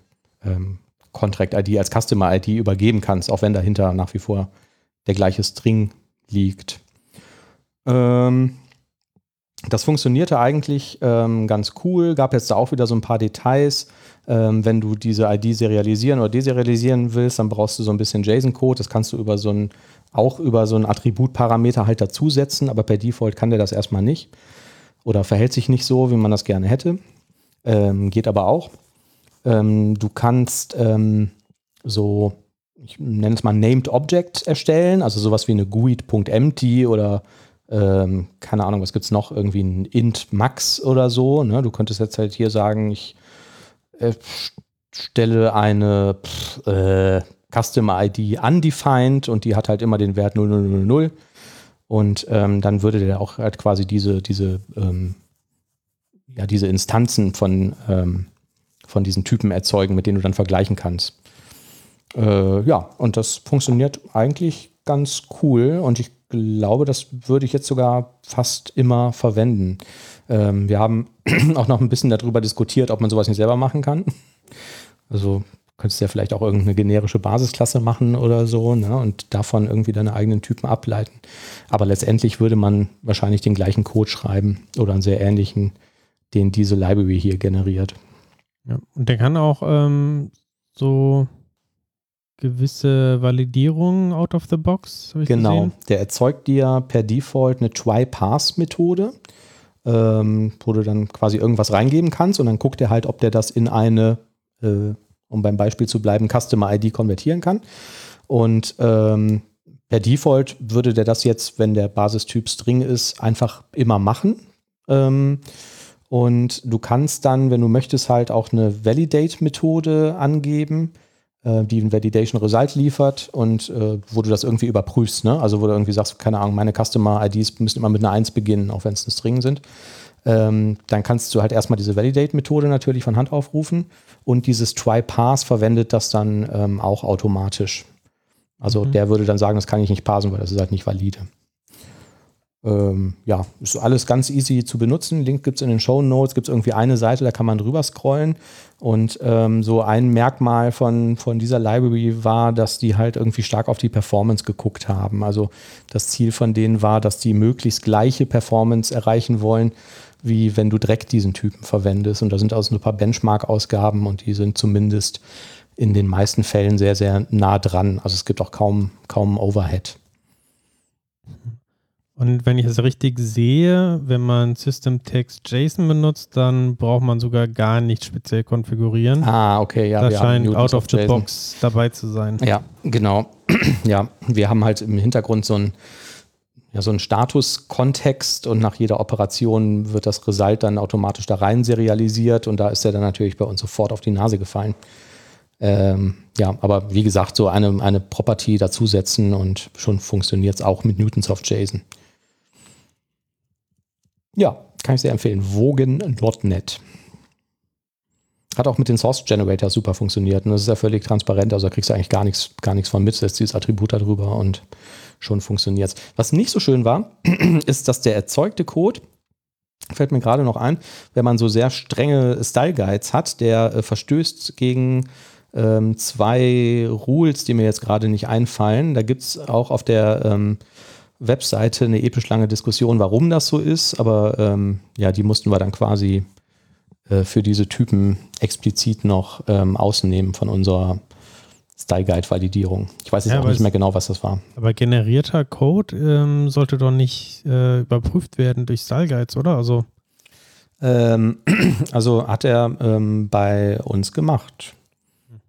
ähm, Contract-ID als Customer-ID übergeben kannst, auch wenn dahinter nach wie vor der gleiche String liegt. Ähm, das funktionierte eigentlich ähm, ganz cool, gab jetzt da auch wieder so ein paar Details. Ähm, wenn du diese ID serialisieren oder deserialisieren willst, dann brauchst du so ein bisschen JSON-Code. Das kannst du über so ein, auch über so einen Attributparameter halt dazusetzen, aber per Default kann der das erstmal nicht oder verhält sich nicht so, wie man das gerne hätte. Ähm, geht aber auch. Ähm, du kannst ähm, so, ich nenne es mal Named Object erstellen, also sowas wie eine GUID.empty oder ähm, keine Ahnung, was gibt es noch, irgendwie ein int max oder so. Ne? Du könntest jetzt halt hier sagen, ich äh, stelle eine pff, äh, Customer ID undefined und die hat halt immer den Wert 0000 und ähm, dann würde der auch halt quasi diese, diese, ähm, ja, diese Instanzen von, ähm, von diesen Typen erzeugen, mit denen du dann vergleichen kannst. Äh, ja, und das funktioniert eigentlich ganz cool und ich glaube, das würde ich jetzt sogar fast immer verwenden. Ähm, wir haben auch noch ein bisschen darüber diskutiert, ob man sowas nicht selber machen kann. Also könntest du ja vielleicht auch irgendeine generische Basisklasse machen oder so ne, und davon irgendwie deine eigenen Typen ableiten. Aber letztendlich würde man wahrscheinlich den gleichen Code schreiben oder einen sehr ähnlichen, den diese Library hier generiert. Ja, und der kann auch ähm, so gewisse Validierungen out of the box. genau, gesehen. der erzeugt dir per Default eine Try-Pass-Methode, ähm, wo du dann quasi irgendwas reingeben kannst und dann guckt er halt, ob der das in eine, äh, um beim Beispiel zu bleiben, Customer ID konvertieren kann. Und ähm, per Default würde der das jetzt, wenn der Basistyp String ist, einfach immer machen. Ähm, und du kannst dann, wenn du möchtest, halt auch eine Validate-Methode angeben äh, die ein Validation Result liefert und äh, wo du das irgendwie überprüfst. Ne? Also wo du irgendwie sagst, keine Ahnung, meine Customer IDs müssen immer mit einer 1 beginnen, auch wenn es ein String sind. Ähm, dann kannst du halt erstmal diese Validate-Methode natürlich von Hand aufrufen und dieses Try-Pass verwendet das dann ähm, auch automatisch. Also mhm. der würde dann sagen, das kann ich nicht parsen, weil das ist halt nicht valide. Ähm, ja, ist alles ganz easy zu benutzen. Link gibt es in den Show Notes, gibt es irgendwie eine Seite, da kann man drüber scrollen. Und ähm, so ein Merkmal von, von dieser Library war, dass die halt irgendwie stark auf die Performance geguckt haben. Also das Ziel von denen war, dass die möglichst gleiche Performance erreichen wollen, wie wenn du direkt diesen Typen verwendest. Und da sind also ein paar Benchmark-Ausgaben und die sind zumindest in den meisten Fällen sehr, sehr nah dran. Also es gibt auch kaum, kaum Overhead. Und wenn ich es richtig sehe, wenn man System Text JSON benutzt, dann braucht man sogar gar nicht speziell konfigurieren. Ah, okay, ja. Das scheint out of the JSON. box dabei zu sein. Ja, genau. ja, wir haben halt im Hintergrund so ein ja, so einen Status-Kontext und nach jeder Operation wird das Result dann automatisch da rein serialisiert und da ist er dann natürlich bei uns sofort auf die Nase gefallen. Ähm, ja, aber wie gesagt, so eine, eine Property dazusetzen und schon funktioniert es auch mit Newtonsoft JSON. Ja, kann ich sehr empfehlen. Wogen.net. Hat auch mit den Source Generator super funktioniert. Und das ist ja völlig transparent, also da kriegst du eigentlich gar nichts, gar nichts von mit, setzt dieses Attribut darüber und schon funktioniert es. Was nicht so schön war, ist, dass der erzeugte Code, fällt mir gerade noch ein, wenn man so sehr strenge Style Guides hat, der äh, verstößt gegen ähm, zwei Rules, die mir jetzt gerade nicht einfallen. Da gibt es auch auf der ähm, Webseite eine episch lange Diskussion, warum das so ist, aber ähm, ja, die mussten wir dann quasi äh, für diese Typen explizit noch ähm, ausnehmen von unserer Style Guide Validierung. Ich weiß jetzt ja, auch nicht mehr genau, was das war. Aber generierter Code ähm, sollte doch nicht äh, überprüft werden durch Style Guides, oder? Also, ähm, also hat er ähm, bei uns gemacht.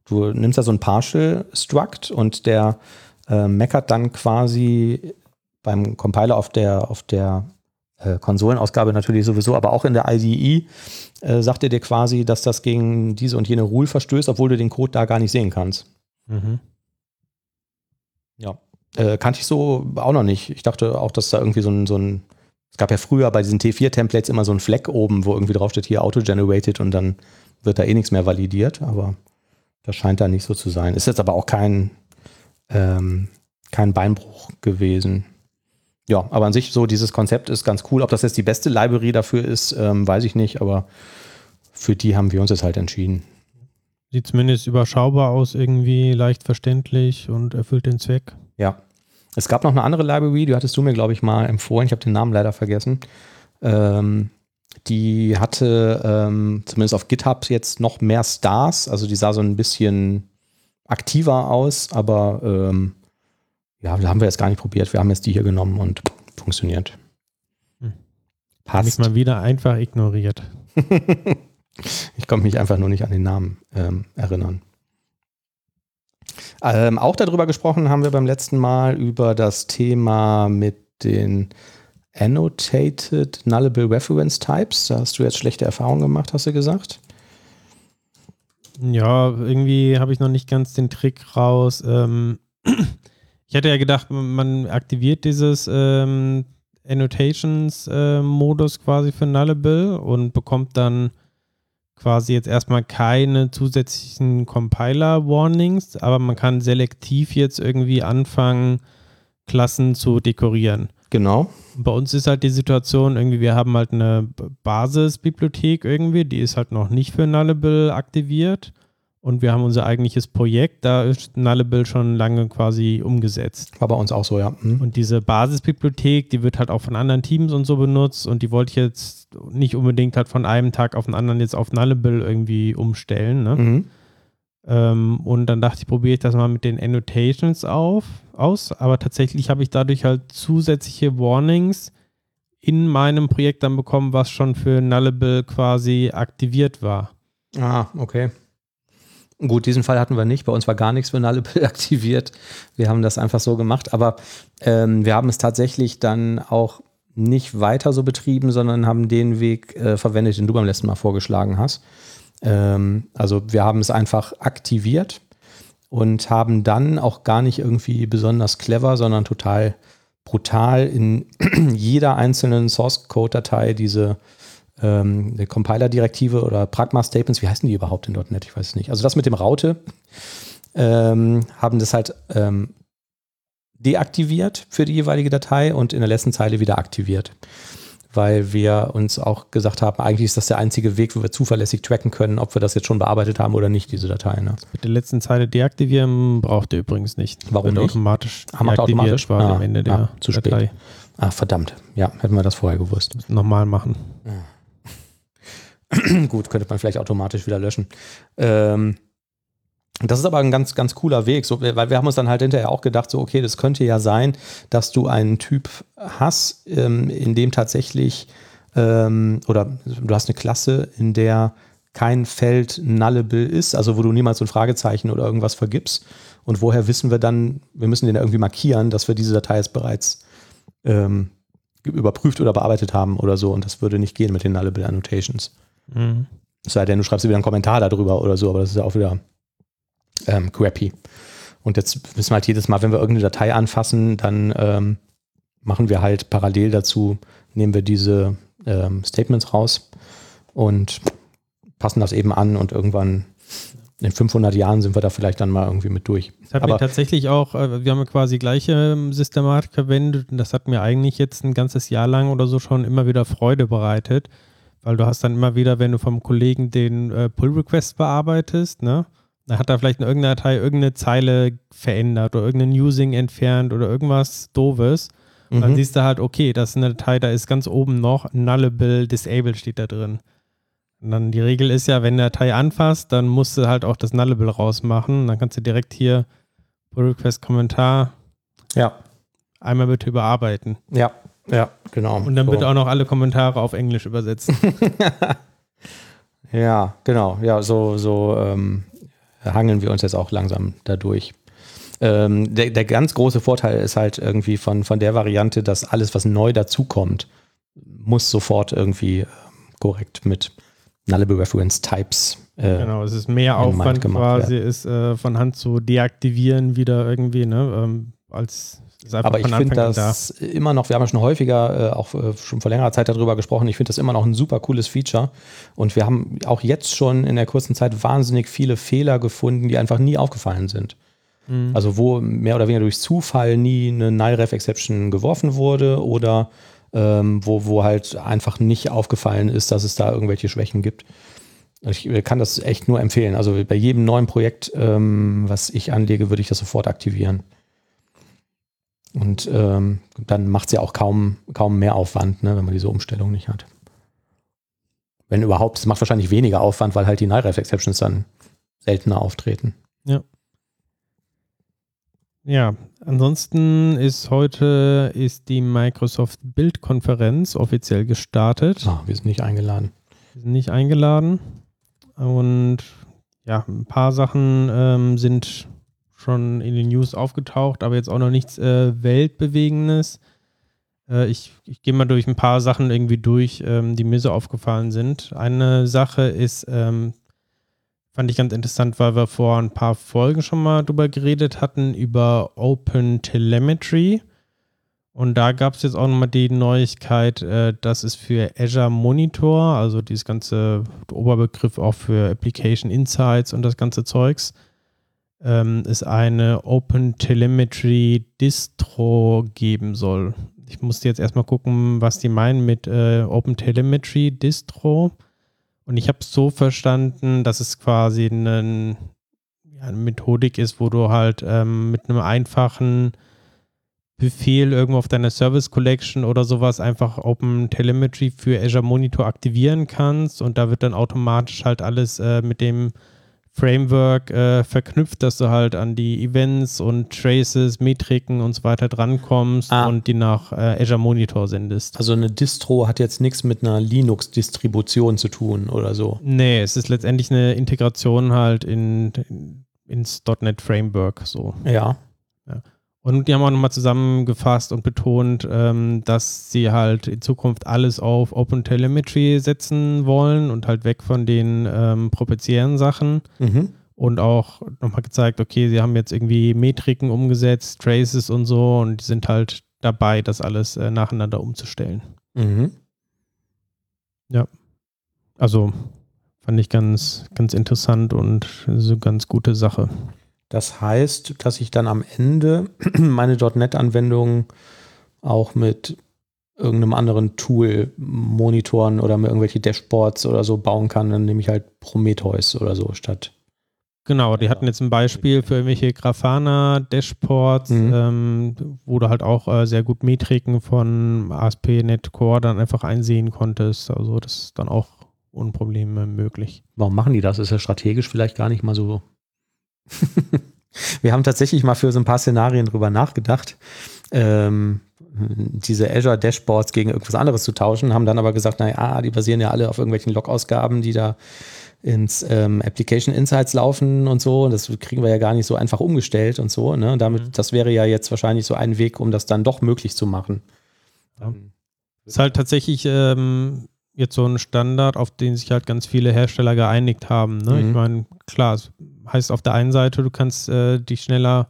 Du nimmst da so ein Partial Struct und der äh, meckert dann quasi beim Compiler auf der, auf der äh, Konsolenausgabe natürlich sowieso, aber auch in der IDE äh, sagt er dir quasi, dass das gegen diese und jene Rule verstößt, obwohl du den Code da gar nicht sehen kannst. Mhm. Ja. Äh, kannte ich so auch noch nicht. Ich dachte auch, dass da irgendwie so ein, so ein es gab ja früher bei diesen T4-Templates immer so ein Fleck oben, wo irgendwie draufsteht, hier auto-generated und dann wird da eh nichts mehr validiert, aber das scheint da nicht so zu sein. Ist jetzt aber auch kein, ähm, kein Beinbruch gewesen. Ja, aber an sich so dieses Konzept ist ganz cool. Ob das jetzt die beste Library dafür ist, ähm, weiß ich nicht, aber für die haben wir uns jetzt halt entschieden. Sieht zumindest überschaubar aus, irgendwie leicht verständlich und erfüllt den Zweck. Ja. Es gab noch eine andere Library, die hattest du mir, glaube ich, mal empfohlen. Ich habe den Namen leider vergessen. Ähm, die hatte ähm, zumindest auf GitHub jetzt noch mehr Stars. Also die sah so ein bisschen aktiver aus, aber ähm, ja, haben wir jetzt gar nicht probiert. Wir haben jetzt die hier genommen und funktioniert. Hm. Passt. Mich mal wieder einfach ignoriert. ich konnte mich einfach nur nicht an den Namen ähm, erinnern. Ähm, auch darüber gesprochen haben wir beim letzten Mal über das Thema mit den Annotated Nullable Reference Types. Da hast du jetzt schlechte Erfahrungen gemacht, hast du gesagt? Ja, irgendwie habe ich noch nicht ganz den Trick raus. Ähm, ich hätte ja gedacht, man aktiviert dieses ähm, Annotations-Modus äh, quasi für Nullable und bekommt dann quasi jetzt erstmal keine zusätzlichen Compiler-Warnings, aber man kann selektiv jetzt irgendwie anfangen, Klassen zu dekorieren. Genau. Bei uns ist halt die Situation, irgendwie, wir haben halt eine Basisbibliothek irgendwie, die ist halt noch nicht für Nullable aktiviert. Und wir haben unser eigentliches Projekt, da ist Nullable schon lange quasi umgesetzt. War bei uns auch so, ja. Mhm. Und diese Basisbibliothek, die wird halt auch von anderen Teams und so benutzt und die wollte ich jetzt nicht unbedingt halt von einem Tag auf den anderen jetzt auf Nullable irgendwie umstellen. Ne? Mhm. Ähm, und dann dachte ich, probiere ich das mal mit den Annotations auf, aus. Aber tatsächlich habe ich dadurch halt zusätzliche Warnings in meinem Projekt dann bekommen, was schon für Nullable quasi aktiviert war. Ah, okay. Gut, diesen Fall hatten wir nicht. Bei uns war gar nichts für Nullable aktiviert. Wir haben das einfach so gemacht. Aber ähm, wir haben es tatsächlich dann auch nicht weiter so betrieben, sondern haben den Weg äh, verwendet, den du beim letzten Mal vorgeschlagen hast. Ähm, also wir haben es einfach aktiviert und haben dann auch gar nicht irgendwie besonders clever, sondern total brutal in jeder einzelnen Source Code Datei diese ähm, Compiler-Direktive oder Pragma-Statements, wie heißen die überhaupt in .NET? Ich weiß es nicht. Also das mit dem Raute ähm, haben das halt ähm, deaktiviert für die jeweilige Datei und in der letzten Zeile wieder aktiviert weil wir uns auch gesagt haben, eigentlich ist das der einzige Weg, wo wir zuverlässig tracken können, ob wir das jetzt schon bearbeitet haben oder nicht, diese Datei. Ne? Mit der letzten Zeile deaktivieren braucht ihr übrigens nicht. Warum nicht? automatisch ah, macht automatisch war ah, am Ende der ah, zu Datei. spät. Ah, verdammt. Ja, hätten wir das vorher gewusst. Nochmal machen. Gut, könnte man vielleicht automatisch wieder löschen. Ähm, das ist aber ein ganz, ganz cooler Weg, so, weil wir haben uns dann halt hinterher auch gedacht, so, okay, das könnte ja sein, dass du einen Typ hast, ähm, in dem tatsächlich, ähm, oder du hast eine Klasse, in der kein Feld nullable ist, also wo du niemals so ein Fragezeichen oder irgendwas vergibst. Und woher wissen wir dann, wir müssen den irgendwie markieren, dass wir diese Datei jetzt bereits ähm, überprüft oder bearbeitet haben oder so. Und das würde nicht gehen mit den nullable Annotations. Mhm. Es sei denn, du schreibst wieder einen Kommentar darüber oder so, aber das ist ja auch wieder ähm, crappy. Und jetzt wissen wir halt jedes Mal, wenn wir irgendeine Datei anfassen, dann ähm, machen wir halt parallel dazu, nehmen wir diese ähm, Statements raus und passen das eben an und irgendwann in 500 Jahren sind wir da vielleicht dann mal irgendwie mit durch. Das hat Aber mir tatsächlich auch, äh, wir haben ja quasi gleiche ähm, Systematik verwendet und das hat mir eigentlich jetzt ein ganzes Jahr lang oder so schon immer wieder Freude bereitet, weil du hast dann immer wieder, wenn du vom Kollegen den äh, Pull-Request bearbeitest, ne, da hat er vielleicht in irgendeiner Datei irgendeine Zeile verändert oder irgendein Using entfernt oder irgendwas Doofes. Und mhm. dann siehst du halt, okay, das ist eine Datei, da ist ganz oben noch Nullable Disable steht da drin. Und dann die Regel ist ja, wenn eine Datei anfasst, dann musst du halt auch das Nullable rausmachen. Dann kannst du direkt hier Pull Request Kommentar. Ja. Einmal bitte überarbeiten. Ja, ja, genau. Und dann so. bitte auch noch alle Kommentare auf Englisch übersetzen. ja, genau. Ja, so, so ähm, hangeln wir uns jetzt auch langsam dadurch. Ähm, der, der ganz große Vorteil ist halt irgendwie von, von der Variante, dass alles, was neu dazukommt, muss sofort irgendwie ähm, korrekt mit Nullable Reference Types. Äh, genau, es ist mehr Aufwand quasi, werden. ist äh, von Hand zu deaktivieren wieder irgendwie, ne, ähm, als aber ich finde das da. immer noch, wir haben ja schon häufiger, äh, auch äh, schon vor längerer Zeit darüber gesprochen, ich finde das immer noch ein super cooles Feature. Und wir haben auch jetzt schon in der kurzen Zeit wahnsinnig viele Fehler gefunden, die einfach nie aufgefallen sind. Mhm. Also wo mehr oder weniger durch Zufall nie eine Null-Ref-Exception geworfen wurde oder ähm, wo, wo halt einfach nicht aufgefallen ist, dass es da irgendwelche Schwächen gibt. Ich kann das echt nur empfehlen. Also bei jedem neuen Projekt, ähm, was ich anlege, würde ich das sofort aktivieren. Und ähm, dann macht es ja auch kaum, kaum mehr Aufwand, ne, wenn man diese Umstellung nicht hat. Wenn überhaupt, es macht wahrscheinlich weniger Aufwand, weil halt die Null-Ref-Exceptions dann seltener auftreten. Ja. Ja, ansonsten ist heute ist die Microsoft Bildkonferenz offiziell gestartet. Ah, wir sind nicht eingeladen. Wir sind nicht eingeladen. Und ja, ein paar Sachen ähm, sind schon in den News aufgetaucht, aber jetzt auch noch nichts äh, Weltbewegendes. Äh, ich, ich gehe mal durch ein paar Sachen irgendwie durch, ähm, die mir so aufgefallen sind. Eine Sache ist, ähm, fand ich ganz interessant, weil wir vor ein paar Folgen schon mal drüber geredet hatten, über Open Telemetry. Und da gab es jetzt auch nochmal die Neuigkeit, äh, dass es für Azure Monitor, also dieses ganze Oberbegriff auch für Application Insights und das ganze Zeugs, ähm, es eine Open Telemetry Distro geben soll. Ich musste jetzt erstmal gucken, was die meinen mit äh, Open Telemetry Distro. Und ich habe es so verstanden, dass es quasi einen, ja, eine Methodik ist, wo du halt ähm, mit einem einfachen Befehl irgendwo auf deiner Service Collection oder sowas einfach Open Telemetry für Azure Monitor aktivieren kannst und da wird dann automatisch halt alles äh, mit dem Framework äh, verknüpft, dass du halt an die Events und Traces, Metriken und so weiter drankommst ah. und die nach äh, Azure Monitor sendest. Also eine Distro hat jetzt nichts mit einer Linux-Distribution zu tun oder so. Nee, es ist letztendlich eine Integration halt in, in ins .NET Framework so. Ja. Und die haben auch nochmal zusammengefasst und betont, ähm, dass sie halt in Zukunft alles auf Open Telemetry setzen wollen und halt weg von den ähm, proprietären Sachen. Mhm. Und auch nochmal gezeigt, okay, sie haben jetzt irgendwie Metriken umgesetzt, Traces und so und die sind halt dabei, das alles äh, nacheinander umzustellen. Mhm. Ja. Also fand ich ganz, ganz interessant und so ganz gute Sache. Das heißt, dass ich dann am Ende meine .NET-Anwendung auch mit irgendeinem anderen Tool monitoren oder mir irgendwelche Dashboards oder so bauen kann, dann nehme ich halt Prometheus oder so statt. Genau, die hatten jetzt ein Beispiel für irgendwelche Grafana-Dashboards, mhm. ähm, wo du halt auch äh, sehr gut Metriken von ASP.NET Core dann einfach einsehen konntest. Also das ist dann auch ohne Probleme möglich. Warum machen die das? Ist ja strategisch vielleicht gar nicht mal so Wir haben tatsächlich mal für so ein paar Szenarien drüber nachgedacht, ähm, diese Azure Dashboards gegen irgendwas anderes zu tauschen, haben dann aber gesagt, naja, die basieren ja alle auf irgendwelchen Log-Ausgaben, die da ins ähm, Application Insights laufen und so. Und das kriegen wir ja gar nicht so einfach umgestellt und so. Ne? Damit, mhm. das wäre ja jetzt wahrscheinlich so ein Weg, um das dann doch möglich zu machen. Ja. Ist halt tatsächlich ähm, jetzt so ein Standard, auf den sich halt ganz viele Hersteller geeinigt haben. Ne? Mhm. Ich meine, klar, es heißt auf der einen Seite, du kannst äh, dich schneller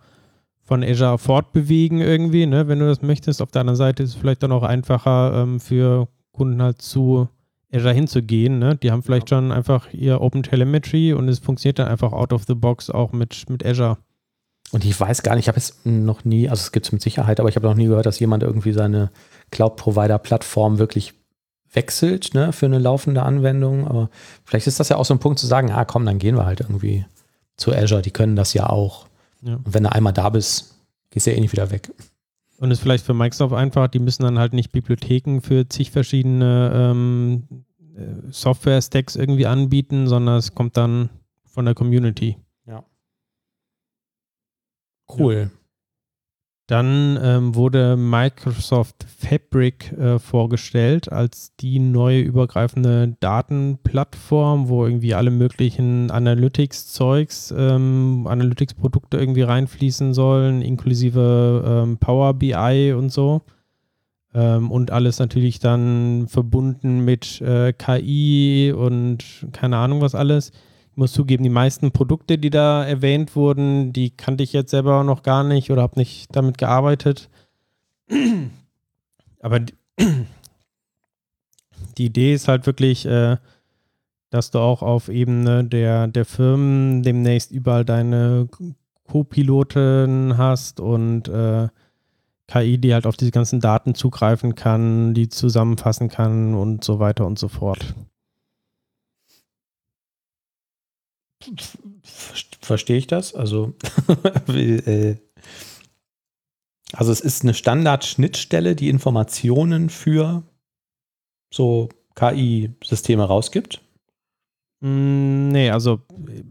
von Azure fortbewegen irgendwie, ne, wenn du das möchtest. Auf der anderen Seite ist es vielleicht dann auch einfacher ähm, für Kunden halt zu Azure hinzugehen. Ne? Die haben vielleicht schon einfach ihr Open Telemetry und es funktioniert dann einfach out of the box auch mit, mit Azure. Und ich weiß gar nicht, ich habe es noch nie, also es gibt es mit Sicherheit, aber ich habe noch nie gehört, dass jemand irgendwie seine Cloud-Provider-Plattform wirklich wechselt ne, für eine laufende Anwendung. Aber vielleicht ist das ja auch so ein Punkt zu sagen, ah komm, dann gehen wir halt irgendwie zu Azure, die können das ja auch. Ja. Und wenn du einmal da bist, gehst du ja eh nicht wieder weg. Und ist vielleicht für Microsoft einfach, die müssen dann halt nicht Bibliotheken für zig verschiedene ähm, äh, Software-Stacks irgendwie anbieten, sondern es kommt dann von der Community. Ja. Cool. Ja. Dann ähm, wurde Microsoft Fabric äh, vorgestellt als die neue übergreifende Datenplattform, wo irgendwie alle möglichen Analytics-Zeugs, ähm, Analytics-Produkte irgendwie reinfließen sollen, inklusive ähm, Power BI und so. Ähm, und alles natürlich dann verbunden mit äh, KI und keine Ahnung was alles muss zugeben, die meisten Produkte, die da erwähnt wurden, die kannte ich jetzt selber noch gar nicht oder habe nicht damit gearbeitet. Aber die, Idee ist halt wirklich, äh, dass du auch auf Ebene der, der Firmen demnächst überall deine Co-Piloten hast und äh, KI, die halt auf diese ganzen Daten zugreifen kann, die zusammenfassen kann und so weiter und so fort. Verstehe ich das? Also, äh, also es ist eine Standard-Schnittstelle, die Informationen für so KI-Systeme rausgibt. Mm, nee, also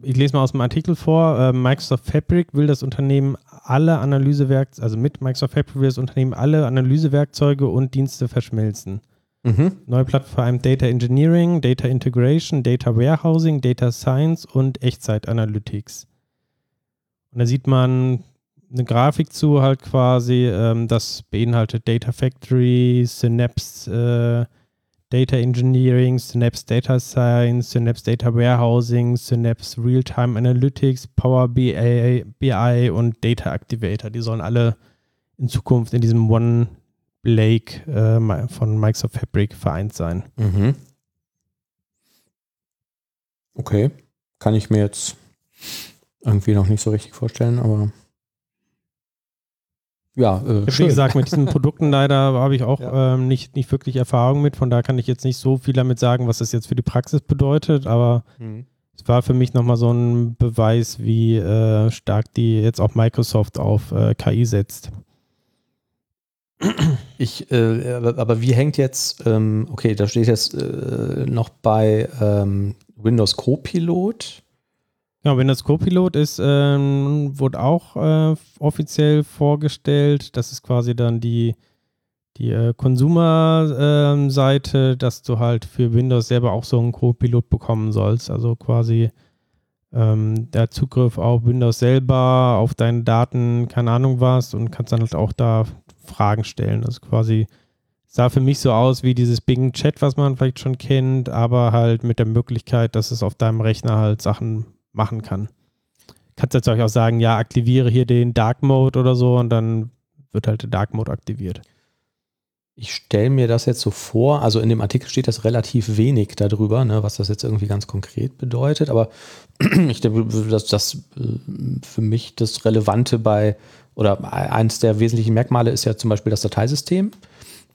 ich lese mal aus dem Artikel vor. Äh, Microsoft Fabric will das Unternehmen alle Analysewerkzeuge, also mit Microsoft Fabric will das Unternehmen alle Analysewerkzeuge und Dienste verschmelzen. Mhm. Neue Plattform Data Engineering, Data Integration, Data Warehousing, Data Science und Echtzeit-Analytics. Und da sieht man eine Grafik zu, halt quasi, ähm, das beinhaltet Data Factory, Synapse, äh, Data Engineering, Synapse Data Science, Synapse Data Warehousing, Synapse Real-Time Analytics, Power BI, BI und Data Activator. Die sollen alle in Zukunft in diesem One Lake äh, von Microsoft Fabric vereint sein. Mhm. Okay. Kann ich mir jetzt irgendwie noch nicht so richtig vorstellen, aber ja, äh, Wie gesagt, mit diesen Produkten leider habe ich auch ja. ähm, nicht, nicht wirklich Erfahrung mit. Von daher kann ich jetzt nicht so viel damit sagen, was das jetzt für die Praxis bedeutet. Aber mhm. es war für mich nochmal so ein Beweis, wie äh, stark die jetzt auch Microsoft auf äh, KI setzt. Ich, äh, aber wie hängt jetzt, ähm, okay, da steht jetzt äh, noch bei ähm, Windows Copilot Genau, Windows Copilot ist, ähm, wurde auch äh, offiziell vorgestellt. Das ist quasi dann die, die äh, Consumer-Seite, ähm, dass du halt für Windows selber auch so einen Copilot bekommen sollst. Also quasi ähm, der Zugriff auf Windows selber, auf deine Daten, keine Ahnung was und kannst dann halt auch da Fragen stellen. Also quasi sah für mich so aus wie dieses Bing Chat, was man vielleicht schon kennt, aber halt mit der Möglichkeit, dass es auf deinem Rechner halt Sachen machen kann. Kannst jetzt auch sagen, ja, aktiviere hier den Dark Mode oder so und dann wird halt der Dark Mode aktiviert. Ich stelle mir das jetzt so vor, also in dem Artikel steht das relativ wenig darüber, ne, was das jetzt irgendwie ganz konkret bedeutet, aber ich denke, dass das äh, für mich das Relevante bei, oder eines der wesentlichen Merkmale ist ja zum Beispiel das Dateisystem.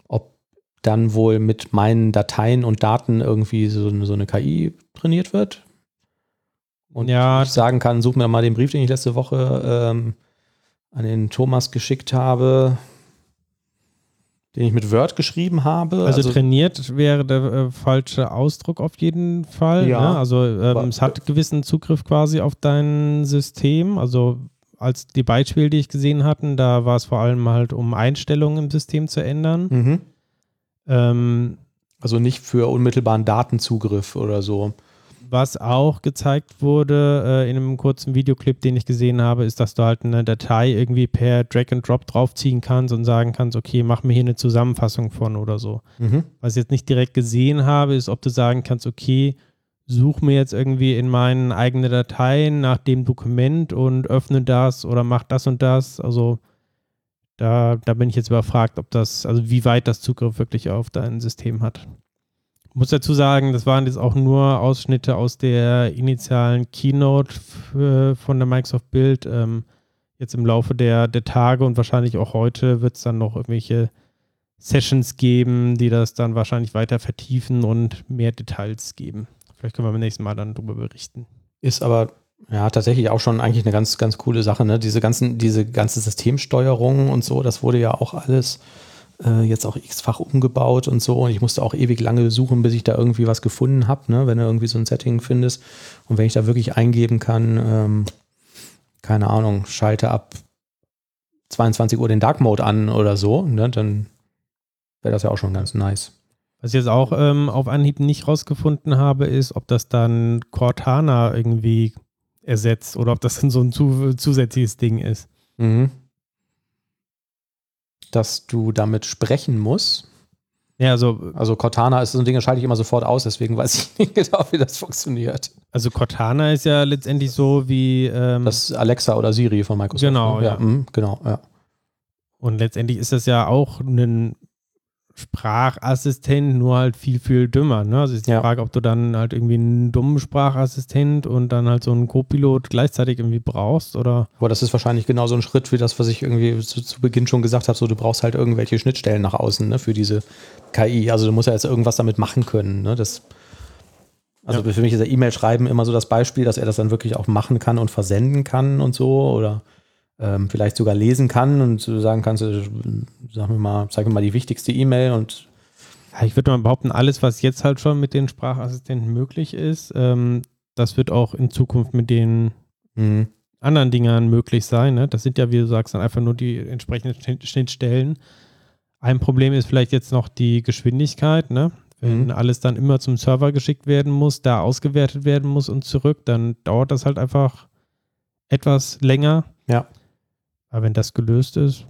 Ob dann wohl mit meinen Dateien und Daten irgendwie so, so eine KI trainiert wird, und ja. ich sagen kann, such mir mal den Brief, den ich letzte Woche ähm, an den Thomas geschickt habe, den ich mit Word geschrieben habe. Also, also trainiert wäre der äh, falsche Ausdruck auf jeden Fall. Ja. Ne? Also ähm, es hat gewissen Zugriff quasi auf dein System. Also als die Beispiele, die ich gesehen hatte, da war es vor allem halt, um Einstellungen im System zu ändern. Mhm. Ähm, also nicht für unmittelbaren Datenzugriff oder so. Was auch gezeigt wurde äh, in einem kurzen Videoclip, den ich gesehen habe, ist, dass du halt eine Datei irgendwie per Drag and Drop draufziehen kannst und sagen kannst, okay, mach mir hier eine Zusammenfassung von oder so. Mhm. Was ich jetzt nicht direkt gesehen habe, ist, ob du sagen kannst, okay, such mir jetzt irgendwie in meinen eigenen Dateien nach dem Dokument und öffne das oder mach das und das. Also da, da bin ich jetzt überfragt, ob das, also wie weit das Zugriff wirklich auf dein System hat. Ich muss dazu sagen, das waren jetzt auch nur Ausschnitte aus der initialen Keynote von der Microsoft Build. Ähm, jetzt im Laufe der, der Tage und wahrscheinlich auch heute wird es dann noch irgendwelche Sessions geben, die das dann wahrscheinlich weiter vertiefen und mehr Details geben. Vielleicht können wir beim nächsten Mal dann darüber berichten. Ist aber ja tatsächlich auch schon eigentlich eine ganz, ganz coole Sache. Ne? Diese ganzen, diese ganze Systemsteuerung und so, das wurde ja auch alles äh, jetzt auch x-fach umgebaut und so. Und ich musste auch ewig lange suchen, bis ich da irgendwie was gefunden habe, ne? wenn du irgendwie so ein Setting findest. Und wenn ich da wirklich eingeben kann, ähm, keine Ahnung, schalte ab 22 Uhr den Dark Mode an oder so, ne? dann wäre das ja auch schon ganz nice. Was ich jetzt auch ähm, auf Anhieb nicht rausgefunden habe, ist, ob das dann Cortana irgendwie ersetzt oder ob das dann so ein zusätzliches Ding ist. Mhm dass du damit sprechen musst. Ja, also, also Cortana ist so ein Ding, das schalte ich immer sofort aus, deswegen weiß ich nicht genau, wie das funktioniert. Also Cortana ist ja letztendlich so wie ähm, das Alexa oder Siri von Microsoft. Genau, ne? ja. ja. Mh, genau, ja. Und letztendlich ist das ja auch ein Sprachassistent, nur halt viel, viel dümmer. Ne? Also ist die Ja. Frage, ob du dann halt irgendwie einen dummen Sprachassistent und dann halt so einen Co-Pilot gleichzeitig irgendwie brauchst oder Aber das ist wahrscheinlich genau so ein Schritt wie das, was ich irgendwie zu, zu Beginn schon gesagt habe. So, du brauchst halt irgendwelche Schnittstellen nach außen ne, für diese KI. Also du musst ja jetzt irgendwas damit machen können. Ne? Das, also für mich ist der E-Mail-Schreiben immer so das Beispiel, dass er das dann wirklich auch machen kann und versenden kann und so oder ähm, vielleicht sogar lesen kann und sagen kannst, äh, sag mir mal, zeig mir mal die wichtigste E-Mail und ich würde mal behaupten, alles, was jetzt halt schon mit den Sprachassistenten möglich ist, ähm, das wird auch in Zukunft mit den mh, anderen Dingern möglich sein. Ne? Das sind ja, wie du sagst, dann einfach nur die entsprechenden Schnitt- Schnittstellen. Ein Problem ist vielleicht jetzt noch die Geschwindigkeit. Ne? Wenn Mhm. alles dann immer zum Server geschickt werden muss, da ausgewertet werden muss und zurück, dann dauert das halt einfach etwas länger. Ja. Aber wenn das gelöst ist,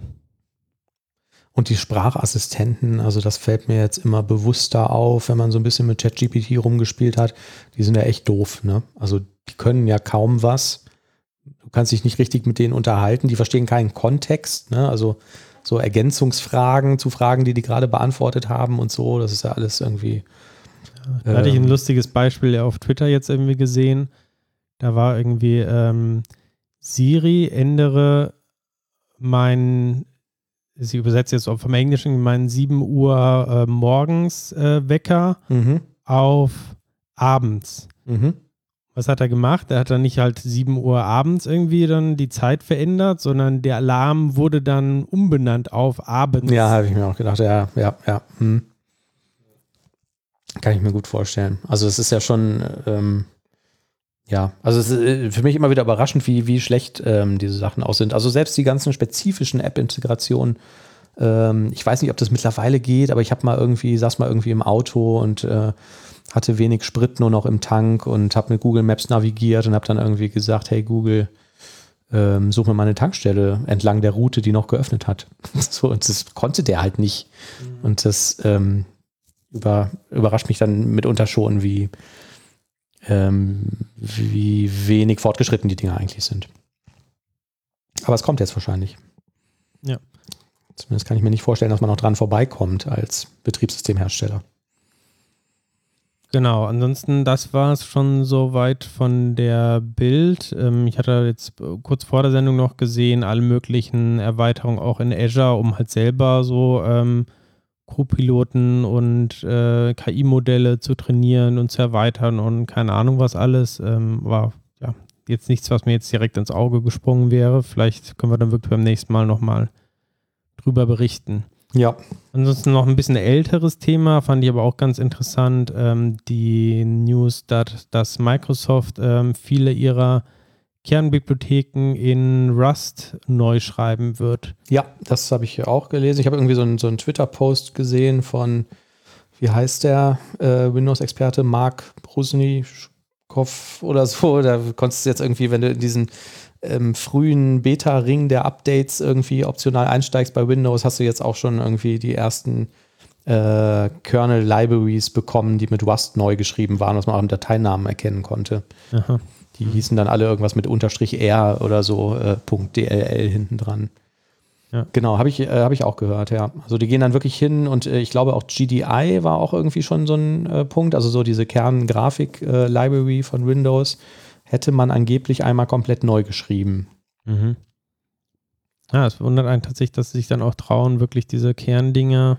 Und die Sprachassistenten, also das fällt mir jetzt immer bewusster auf, wenn man so ein bisschen mit ChatGPT rumgespielt hat, die sind ja echt doof, ne? Also die können ja kaum was. Du kannst dich nicht richtig mit denen unterhalten, die verstehen keinen Kontext, ne? Also so Ergänzungsfragen zu Fragen, die die gerade beantwortet haben und so, das ist ja alles irgendwie. Da hatte ich ein ähm, lustiges Beispiel auf Twitter jetzt irgendwie gesehen. Da war irgendwie ähm, Siri ändere mein, sie übersetzt jetzt vom Englischen, meinen 7 Uhr äh, morgens äh, Wecker Mhm, auf abends. mhm. Was hat er gemacht? Er hat dann nicht halt 7 Uhr abends irgendwie dann die Zeit verändert, sondern der Alarm wurde dann umbenannt auf abends. Ja, habe ich mir auch gedacht, ja, ja, ja. Hm. Kann ich mir gut vorstellen. Also es ist ja schon, ähm, ja, also es ist äh, für mich immer wieder überraschend, wie, wie schlecht ähm, diese Sachen aus sind. Also selbst die ganzen spezifischen App-Integrationen, ähm, ich weiß nicht, ob das mittlerweile geht, aber ich habe mal irgendwie, saß mal irgendwie im Auto und äh, hatte wenig Sprit nur noch im Tank und habe mit Google Maps navigiert und habe dann irgendwie gesagt, hey Google, ähm, such mir mal eine Tankstelle entlang der Route, die noch geöffnet hat. so, und das konnte der halt nicht. Und das ähm, über, überrascht mich dann mitunter schon, wie, ähm, wie wenig fortgeschritten die Dinge eigentlich sind. Aber es kommt jetzt wahrscheinlich. Ja. Zumindest kann ich mir nicht vorstellen, dass man noch dran vorbeikommt als Betriebssystemhersteller. Genau, ansonsten, das war es schon soweit von der Bild. Ähm, ich hatte jetzt äh, kurz vor der Sendung noch gesehen, alle möglichen Erweiterungen auch in Azure, um halt selber so ähm, Co-Piloten und äh, KI-Modelle zu trainieren und zu erweitern und keine Ahnung was alles. Ähm, war ja jetzt nichts, was mir jetzt direkt ins Auge gesprungen wäre. Vielleicht können wir dann wirklich beim nächsten Mal nochmal drüber berichten. Ja. Ansonsten noch ein bisschen älteres Thema, fand ich aber auch ganz interessant. Ähm, die News, dass, dass Microsoft ähm, viele ihrer Kernbibliotheken in Rust neu schreiben wird. Ja, das habe ich auch gelesen. Ich habe irgendwie so einen, so einen Twitter-Post gesehen von, wie heißt der, äh, Windows-Experte Mark Brusnikow oder so. Da konntest du jetzt irgendwie, wenn du in diesen ähm, frühen Beta-Ring der Updates irgendwie optional einsteigst bei Windows, hast du jetzt auch schon irgendwie die ersten äh, Kernel-Libraries bekommen, die mit Rust neu geschrieben waren, was man auch im Dateinamen erkennen konnte. Aha. Die hießen dann alle irgendwas mit Unterstrich R oder so, äh, .dll hinten dran. Ja. Genau, habe ich, äh, hab ich auch gehört, ja. Also die gehen dann wirklich hin und äh, ich glaube auch GDI war auch irgendwie schon so ein äh, Punkt, also so diese Kern-Grafik-Library von Windows hätte man angeblich einmal komplett neu geschrieben. Mhm. Ja, es wundert einen tatsächlich, dass sie sich dann auch trauen, wirklich diese Kerndinger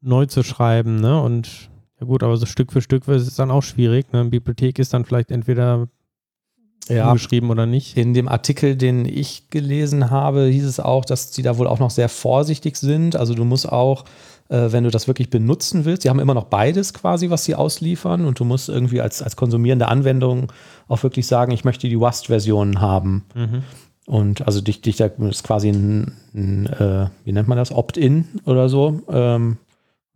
neu zu schreiben. Ne? Und ja gut, aber so Stück für Stück ist es dann auch schwierig. Ne? Eine Bibliothek ist dann vielleicht entweder umgeschrieben oder nicht. In dem Artikel, den ich gelesen habe, hieß es auch, dass die da wohl auch noch sehr vorsichtig sind. Also du musst auch, äh, wenn du das wirklich benutzen willst, die haben immer noch beides quasi, was sie ausliefern und du musst irgendwie als, als konsumierende Anwendung auch wirklich sagen, ich möchte die Rust-Version haben. Mhm. Und also dich, dich da ist quasi ein, ein äh, wie nennt man das, Opt-in oder so. Ähm,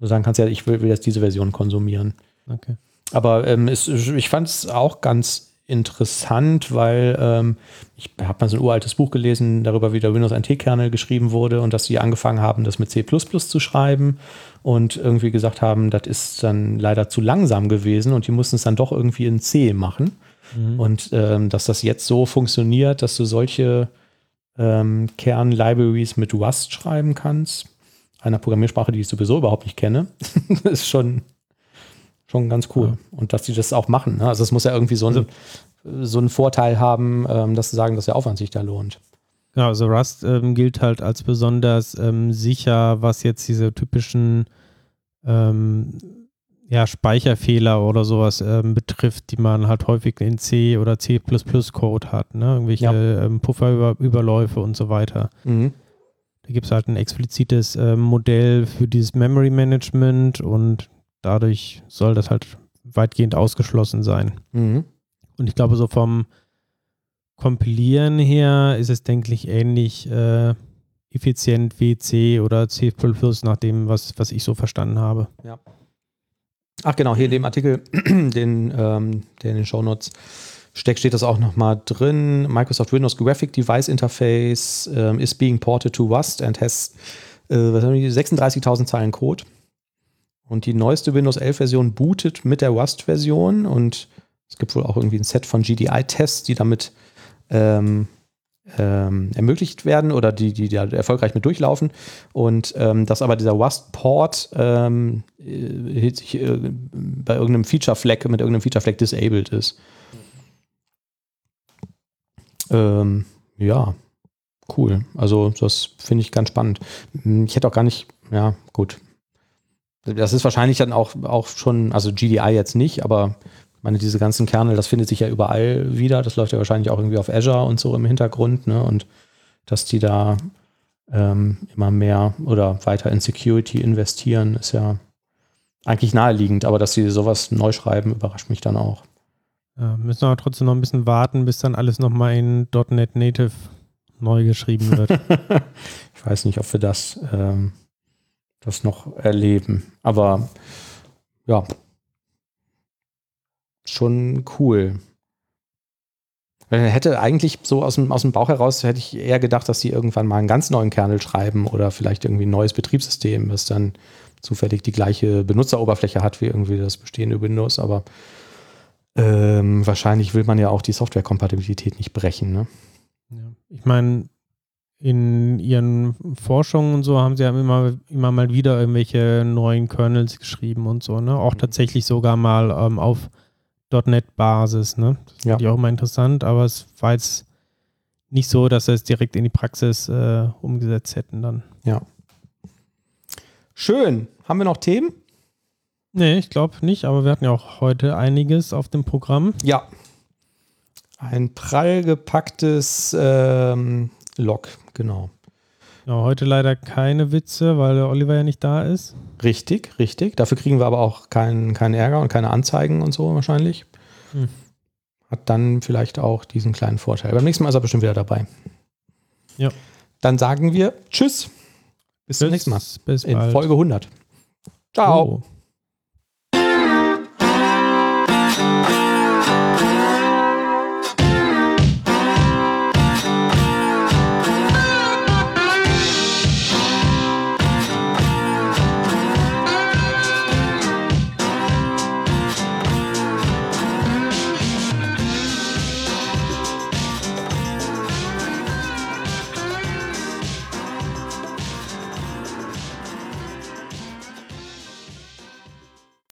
du sagen kannst ja, ich will, will jetzt diese Version konsumieren. Okay. Aber ähm, es, ich fand es auch ganz interessant, weil ähm, ich habe mal so ein uraltes Buch gelesen darüber, wie der Windows NT-Kernel geschrieben wurde und dass sie angefangen haben, das mit C zu schreiben und irgendwie gesagt haben, das ist dann leider zu langsam gewesen und die mussten es dann doch irgendwie in C machen. Mhm. Und ähm, dass das jetzt so funktioniert, dass du solche ähm, Kern-Libraries mit Rust schreiben kannst. einer Programmiersprache, die ich sowieso überhaupt nicht kenne. ist schon, schon ganz cool. Ja. Und dass die das auch machen. Ne? Also es muss ja irgendwie so, ein, also, so einen Vorteil haben, ähm, dass sie sagen, dass der Aufwand sich da lohnt. Genau, also Rust ähm, gilt halt als besonders ähm, sicher, was jetzt diese typischen ähm, ja, Speicherfehler oder sowas ähm, betrifft, die man halt häufig in C oder C Code hat, ne? Irgendwelche ja. ähm, Pufferüberläufe und so weiter. Mhm. Da gibt es halt ein explizites ähm, Modell für dieses Memory Management und dadurch soll das halt weitgehend ausgeschlossen sein. Mhm. Und ich glaube, so vom Kompilieren her ist es, denke ich, ähnlich äh, effizient wie C oder C nach dem, was, was ich so verstanden habe. Ja. Ach genau, hier in dem Artikel, den, ähm, der in den Shownotes steckt, steht das auch nochmal drin. Microsoft Windows Graphic Device Interface ähm, is being ported to Rust and has äh, 36.000 Zeilen Code. Und die neueste Windows 11 Version bootet mit der Rust-Version und es gibt wohl auch irgendwie ein Set von GDI-Tests, die damit ähm, ähm, ermöglicht werden oder die, die, die erfolgreich mit durchlaufen. Und ähm, dass aber dieser Rust-Port ähm, äh, äh, bei irgendeinem Feature-Flag, mit irgendeinem Feature-Flag disabled ist. Ähm, ja, cool. Also das finde ich ganz spannend. Ich hätte auch gar nicht, ja, gut. Das ist wahrscheinlich dann auch, auch schon, also GDI jetzt nicht, aber meine, diese ganzen Kernel, das findet sich ja überall wieder. Das läuft ja wahrscheinlich auch irgendwie auf Azure und so im Hintergrund. Ne? Und dass die da ähm, immer mehr oder weiter in Security investieren, ist ja eigentlich naheliegend. Aber dass sie sowas neu schreiben, überrascht mich dann auch. Ja, müssen aber trotzdem noch ein bisschen warten, bis dann alles nochmal in .NET Native neu geschrieben wird. ich weiß nicht, ob wir das, ähm, das noch erleben. Aber ja, schon cool. Hätte eigentlich so aus dem, aus dem Bauch heraus, hätte ich eher gedacht, dass sie irgendwann mal einen ganz neuen Kernel schreiben oder vielleicht irgendwie ein neues Betriebssystem, das dann zufällig die gleiche Benutzeroberfläche hat wie irgendwie das bestehende Windows. Aber ähm, wahrscheinlich will man ja auch die Softwarekompatibilität nicht brechen. Ne? Ja. Ich meine, in ihren Forschungen und so haben sie ja immer, immer mal wieder irgendwelche neuen Kernels geschrieben und so, ne? Auch mhm. tatsächlich sogar mal ähm, auf .NET-Basis. Ne? Das ja. ich auch immer interessant, aber es war jetzt nicht so, dass sie es direkt in die Praxis äh, umgesetzt hätten dann. Ja. Schön. Haben wir noch Themen? Nee, ich glaube nicht, aber wir hatten ja auch heute einiges auf dem Programm. Ja. Ein prall gepacktes ähm, Log, genau. Ja, heute leider keine Witze, weil der Oliver ja nicht da ist. Richtig, richtig. Dafür kriegen wir aber auch keinen kein Ärger und keine Anzeigen und so wahrscheinlich. Hm. Hat dann vielleicht auch diesen kleinen Vorteil. Beim nächsten Mal ist er bestimmt wieder dabei. Ja. Dann sagen wir Tschüss. Bis, bis zum nächsten Mal. Bis in Folge 100. Ciao. Oh.